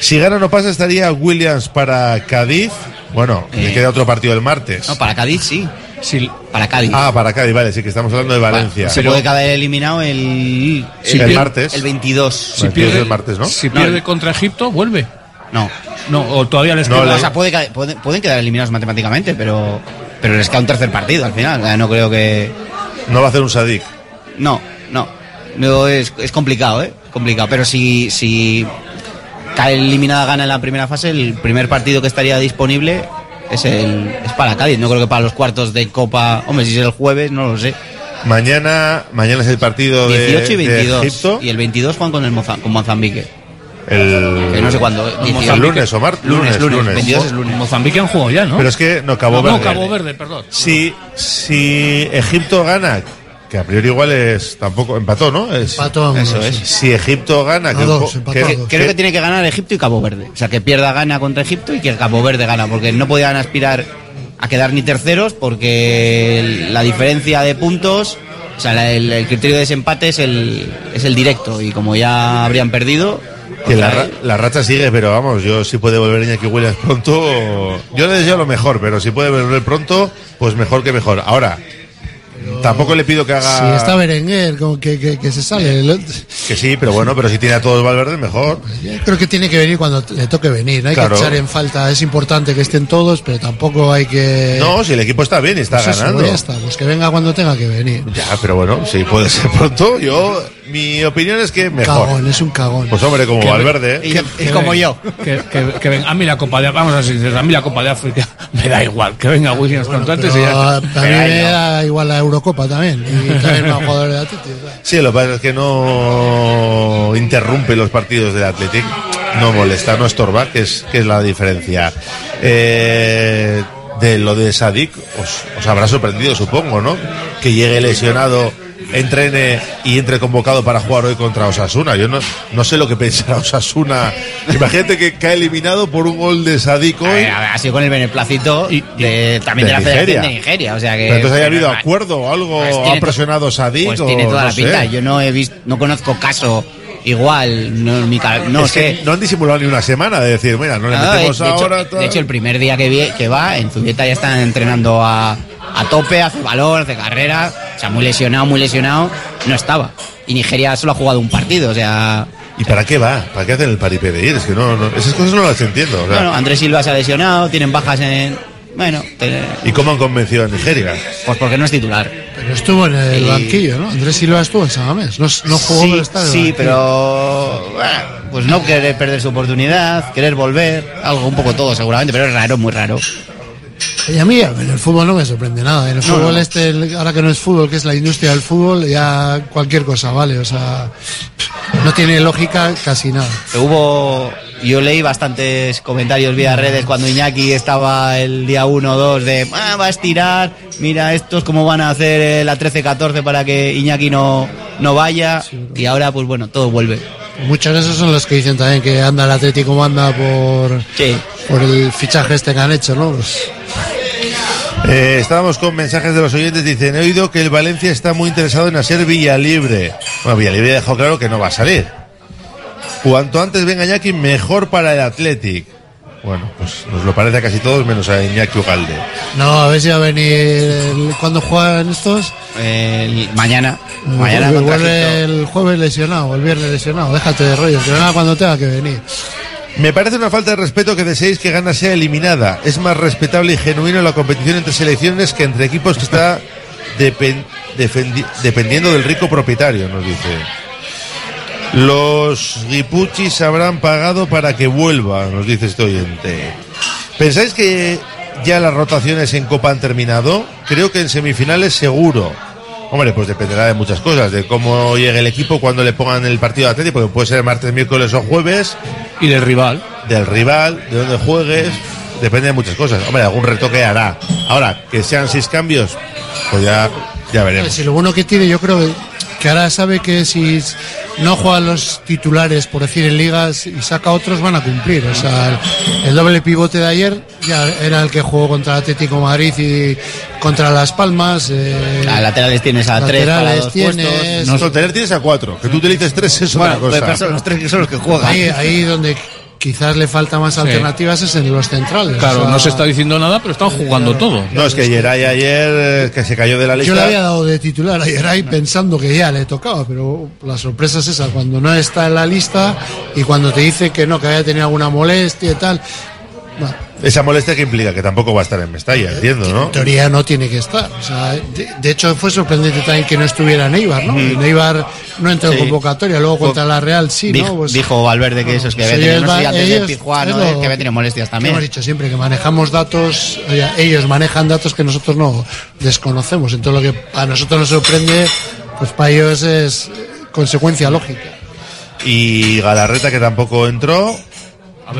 Si gana o no pasa, estaría Williams para Cádiz. Bueno, le Eh. queda otro partido el martes. No, para Cádiz sí. Sí. Para Cádiz. Ah, para Cádiz, vale, sí, que estamos hablando de Valencia. Se puede quedar eliminado el, el martes. El 22. Si pierde, el martes, ¿no? Si pierde contra Egipto, vuelve. No. No, o todavía les No, queda. o sea, puede pueden, quedar eliminados matemáticamente, pero, pero les queda un tercer partido al final. No creo que. No va a hacer un Sadik. No, no. No, es, es complicado, ¿eh? Complicado. Pero si, si cae eliminada gana en la primera fase, el primer partido que estaría disponible es el es para Cádiz. No creo que para los cuartos de Copa. Hombre, si es el jueves, no lo sé. Mañana, mañana es el partido de, 18 y de 22. Egipto. y el 22 juegan con, el Moza- con Mozambique. El, Que no sé cuándo. ¿eh? el 18. lunes o martes. Lunes, lunes, 22 es lunes. Mozambique han jugado ya, ¿no? Pero es que no, Cabo No, Verde. no, Cabo Verde, perdón. Si, si Egipto gana, que a priori igual es tampoco empató, ¿no? Es, Empató, Eso es. Si Egipto gana, A que, dos, que- empató a que- dos. Creo que tiene que ganar Egipto y Cabo Verde. O sea, que pierda gana contra Egipto y que Cabo Verde gana, porque no podían aspirar a quedar ni terceros, porque la diferencia de puntos, o sea, la- el, el criterio de desempate es el, es el directo, y como ya habrían perdido. que la, la racha sigue, pero vamos, yo si puede volver Iñaki Williams pronto, yo le deseo lo mejor, pero si puede volver pronto, pues mejor que mejor. Ahora, tampoco le pido que haga... Si está Berenguer, como que, que, que se sale. otro- Que sí, pero bueno, pero si tiene a todos Valverde, mejor. Yo creo que tiene que venir cuando le toque venir. No hay Claro. que echar en falta. Es importante que estén todos, pero tampoco hay que. No, si el equipo está bien y está Pues eso, ganando. ya está. Pues que venga cuando tenga que venir. Ya, pero bueno, si puede ser pronto, yo, mi opinión es que mejor. Cagón, es un cagón. Pues hombre, como Que- Valverde, ¿eh? Y, como yo. Que, que, que ven- a mí la Copa de vamos a ser sinceros, a mí la Copa de África *laughs* me da igual, que venga Williams cuanto antes y ya Pero me da igual la Eurocopa también. Y *laughs* también más jugadores de Atleti. o sea. Sí, lo que pasa es que no interrumpe los partidos del Athletic, no molesta, no estorba, que es, que es la diferencia. Eh, de lo de Sadik, os, os habrá sorprendido, supongo, ¿no? Que llegue lesionado, entrene y entre convocado para jugar hoy contra Osasuna. Yo no, no sé lo que pensará *laughs* Osasuna. Imagínate que cae eliminado por un gol de ver, ha sido con el beneplácito de, también de de, la Nigeria. Federación de Nigeria. O sea que, Pero entonces haya habido Pero, acuerdo o algo, Pues ha presionado Sadik Pues tiene toda no la sé. pinta. Yo no he visto, no conozco caso igual. No, mi ca- no Es que sé. no han disimulado ni una semana de decir, mira, no le No, metemos de hecho, ahora. de hecho, el primer día que, vi- que va, en Zubieta ya están entrenando a, a tope, hace valor, hace carrera. O sea, muy lesionado, muy lesionado. No estaba. Y Nigeria solo ha jugado un partido, o sea. ¿Y para qué va? ¿Para qué hacen el paripé de ir? Es que no, no- esas cosas no las entiendo. o sea, Bueno, Andrés Silva se ha lesionado, tienen bajas en. Bueno, te- ¿Y cómo han convencido a Nigeria? pues porque no es titular. Pero estuvo en el Y- banquillo, ¿no? Andrés Silva estuvo en Samamés. No, no jugó, sí, en el sí, pero bueno, pues no querer perder su oportunidad, querer volver, algo un poco todo seguramente, pero es raro, muy raro. Y a mí en el fútbol no me sorprende nada. En el No, fútbol no. este, el- ahora que no es fútbol, que es la industria del fútbol, ya cualquier cosa vale. O sea, no tiene lógica casi nada. Hubo, yo leí bastantes comentarios vía redes cuando Iñaki estaba el día 1 o 2 de, ah, va a estirar, mira estos cómo van a hacer eh, la 13-14 para que Iñaki no, no vaya, y ahora pues bueno, todo vuelve. Muchos de esos son los que dicen también que anda el Atlético como anda por, Sí. por el fichaje este que han hecho, ¿no? Pues, Eh, estábamos con mensajes de los oyentes. Dicen, he oído que el Valencia está muy interesado en hacer Villalibre. Bueno, Villalibre ha dejado claro que no va a salir. Cuanto antes venga Iñaki, mejor para el Athletic. Bueno, pues nos lo parece a casi todos, menos a Iñaki Ugalde. No, a ver si va a venir. el- ¿Cuándo juegan estos? El- mañana. Mañana Vuelve- contra vuelve el jueves lesionado, el viernes lesionado. Déjate de rollo, que venga cuando tenga que venir. Me parece una falta de respeto que deseéis que Gana sea eliminada. Es más respetable y genuino la competición entre selecciones que entre equipos que está dependiendo del rico propietario, nos dice. Los guipuchis habrán pagado para que vuelva, nos dice este oyente. ¿Pensáis que ya las rotaciones en Copa han terminado? Creo que en semifinales seguro. Hombre, pues dependerá de muchas cosas, de cómo llegue el equipo cuando le pongan el partido de Atlético, porque puede ser martes, miércoles o jueves. Y del rival. Del rival, de dónde juegues, depende de muchas cosas. Hombre, algún retoque hará. Ahora, que sean seis cambios, pues ya, ya veremos. Si lo bueno que tiene, yo creo que ahora sabe que si no juegan los titulares, por decir, en ligas y saca otros, van a cumplir. O sea, el, el doble pivote de ayer ya era el que jugó contra el Atlético Madrid y contra Las Palmas. eh, A laterales tienes a tres laterales dos tienes. puestos. No, tienes a cuatro. Que tú utilices tres es Bueno, otra cosa. pero son los tres que son los que juegan. Ahí, ahí donde quizás le falta más alternativas es en los centrales. Claro, O sea, no se está diciendo nada, pero están jugando todo. No, es que Geray ayer, eh, que se cayó de la lista. Yo le había dado de titular ayer ahí pensando que ya le tocaba, pero la sorpresa es esa, cuando no está en la lista y cuando te dice que no, que haya tenido alguna molestia y tal. Bueno, Esa molestia que implica que tampoco va a estar en Mestalla, entiendo, ¿no? en teoría no tiene que estar. O sea, de, de hecho fue sorprendente también que no estuviera Neibar, ¿no? Mm. Neibar no entró en Sí. convocatoria, luego contra la Real sí, Dijo, ¿no? Pues- dijo Valverde que eso es que había Sí, tenido, no antes ellos- ¿no? lo- que había tenido molestias también. Hemos dicho siempre que manejamos datos, oye, ellos manejan datos que nosotros no desconocemos. Entonces lo que a nosotros nos sorprende, pues para ellos es eh, consecuencia lógica. Y Galarreta, que tampoco entró.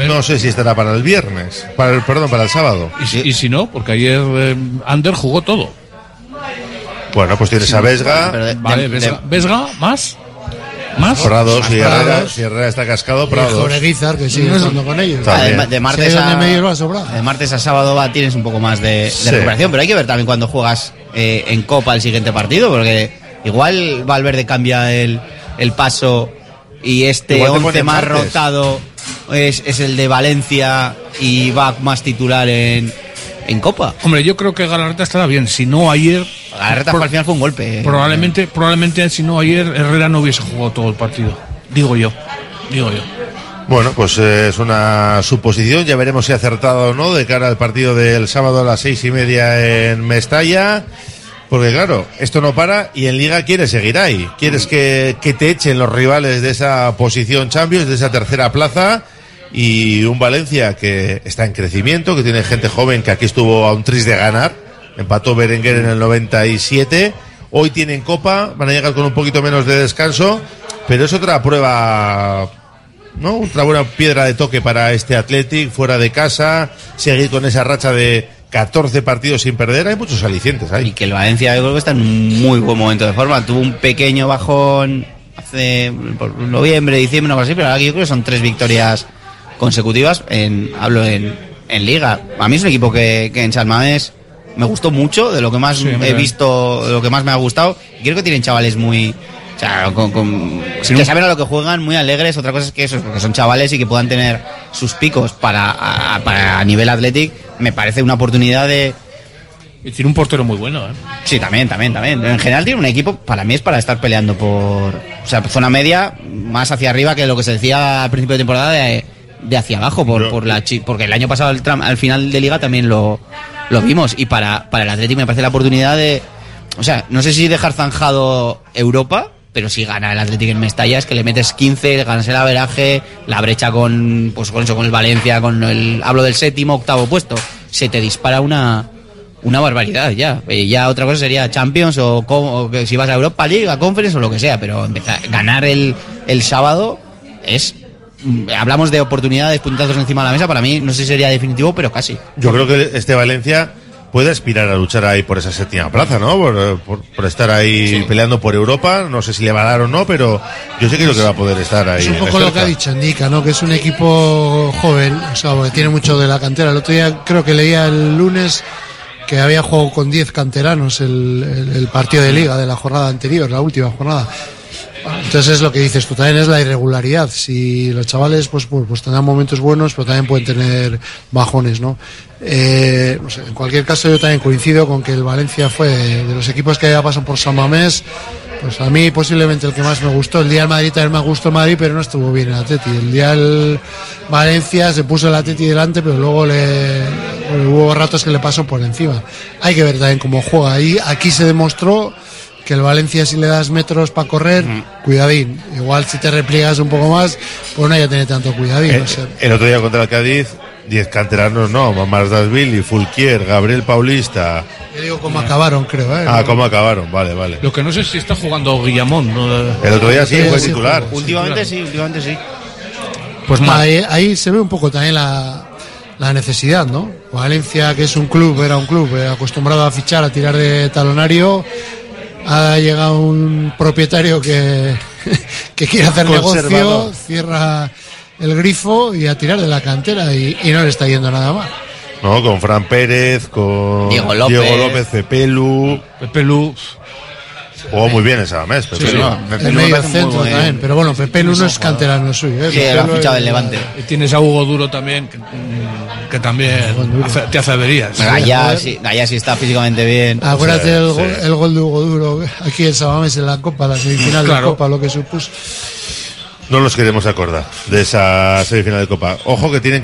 No sé si estará para el viernes. Para el, perdón, para el sábado. Y si, y si no, porque ayer eh, Ander jugó todo. Bueno, pues tienes a Vesga. Vale, Vesga, Vesga, más. Más. Prados y Prados. Herrera. Si Herrera está cascado. Jorge Guizar, que sigue jugando con ellos. También. de, de martes a, medios va a sobrar. de martes a sábado va, tienes un poco más de, de Sí. recuperación, pero hay que ver también cuando juegas eh, en Copa el siguiente partido, porque igual Valverde cambia el, el paso y este Igual te 11 pone más martes. rotado es, es el de Valencia y va más titular en, en Copa. Hombre, yo creo que Galarreta estará bien. Si no ayer. Galarreta Pro- al final fue un golpe. eh. Probablemente, probablemente si no ayer Herrera no hubiese jugado todo el partido. Digo yo. Digo yo. Bueno, pues eh, es una suposición. Ya veremos si ha acertado o no de cara al partido del sábado a las seis y media en Mestalla. Porque claro, esto no para y en Liga quieres seguir ahí. Quieres que, que te echen los rivales de esa posición Champions, de esa tercera plaza. Y un Valencia que está en crecimiento, que tiene gente joven que aquí estuvo a un tris de ganar. Empató Berenguer en el 97. Hoy tienen Copa, van a llegar con un poquito menos de descanso. Pero es otra prueba ¿no? Otra buena piedra de toque para este Athletic, fuera de casa, seguir con esa racha de 14 partidos sin perder, hay muchos alicientes ahí. Y que el Valencia yo creo que está en un muy buen momento de forma. Tuvo un pequeño bajón hace por noviembre, diciembre, algo así, pero ahora yo creo que son tres victorias consecutivas. En, hablo en, en Liga. A mí es un equipo que, que en San Mamés me gustó mucho, de lo que más Sí, he visto, de lo que más me ha gustado. Y creo que tienen chavales muy. O sea, con, con- que saben a lo que juegan, muy alegres. Otra cosa es que eso, que son chavales y que puedan tener sus picos para a, para a nivel Athletic. Me parece una oportunidad de, Y tiene un portero muy bueno, ¿eh? Sí, también, también, también. En general tiene un equipo, para mí es para estar peleando por, o sea, zona media, más hacia arriba que lo que se decía al principio de temporada de, de hacia abajo, por, por la chi- porque el año pasado al, tram- al final de liga también lo, lo vimos. Y para, para el Atlético me parece la oportunidad de, o sea, no sé si dejar zanjado Europa, pero si gana el Atlético en Mestalla es que le metes 15, ganas el averaje, la brecha con, pues con eso, con el Valencia, con el, hablo del séptimo, octavo puesto, se te dispara una, una barbaridad ya. Eh, ya otra cosa sería Champions o, o si vas a Europa League, a Conference o lo que sea, pero empezar, ganar el, el sábado es... mm, Hablamos de oportunidades, puntazos encima de la mesa, para mí no sé si sería definitivo, pero casi. Yo creo que este Valencia puede aspirar a luchar ahí por esa séptima plaza, ¿no? Por, por- por estar ahí peleando por Europa. No sé si le va a dar o no, pero yo sé que creo que va a poder estar ahí. Es un poco lo que ha dicho Indica, ¿no? Que es un equipo joven, o sea, porque tiene mucho de la cantera. El otro día creo que leía el lunes que había jugado con 10 canteranos el, el- el partido de liga de la jornada anterior, la última jornada. Entonces es lo que dices tú, también es la irregularidad. Si los chavales pues, pues, pues tendrán momentos buenos, pero también pueden tener bajones, ¿no? Eh, en cualquier caso yo también coincido con que el Valencia fue de, los equipos que ya pasan por San Mamés, pues a mí posiblemente el que más me gustó. El día del Madrid también me gustó el Madrid, pero no estuvo bien el Atleti. El día del Valencia se puso el Atleti delante, pero luego le, hubo ratos que le pasó por encima. Hay que ver también cómo juega. Ahí, aquí se demostró que el Valencia si le das metros para correr, cuidadín. Igual si te repliegas un poco más, pues no hay que tener tanto cuidadín. El, o sea, el otro día contra el Cádiz, 10 canteranos no, Mamás Dasvili, Fulquier, Gabriel Paulista. yo digo cómo acabaron, creo. ¿eh? Ah, ¿cómo acabaron? Vale, vale. Lo que no sé es si está jugando Guillamón. ¿no? El otro día sí, fue sí titular. Últimamente sí, últimamente sí. Pues mal. ahí, ahí se ve un poco también la, la necesidad, ¿no? Valencia, que es un club, era un club eh, acostumbrado a fichar, a tirar de talonario, ha llegado un propietario que, *laughs* que quiere hacer negocio, cierra el grifo y a tirar de la cantera y, y no le está yendo nada mal. No, con Fran Pérez, con Diego López. Diego López, Pepelu. Pepelu. Jugó muy bien esa mes, Sí, Pepelu. no, El medio muy centro buen- también, pero bueno, Pepe no es canterano suyo. ¿eh? Sí, lo ha Pepe fichado del Levante. Y tienes a Hugo Duro también, que, que también hace- te hace averías. Gallá sí, sí está físicamente bien. Acuérdate Sí, el, sí. gol, el gol de Hugo Duro aquí en Sabames en la Copa, la semifinal de. Copa, lo que supuso. No nos queremos acordar de esa semifinal de Copa. Ojo que tienen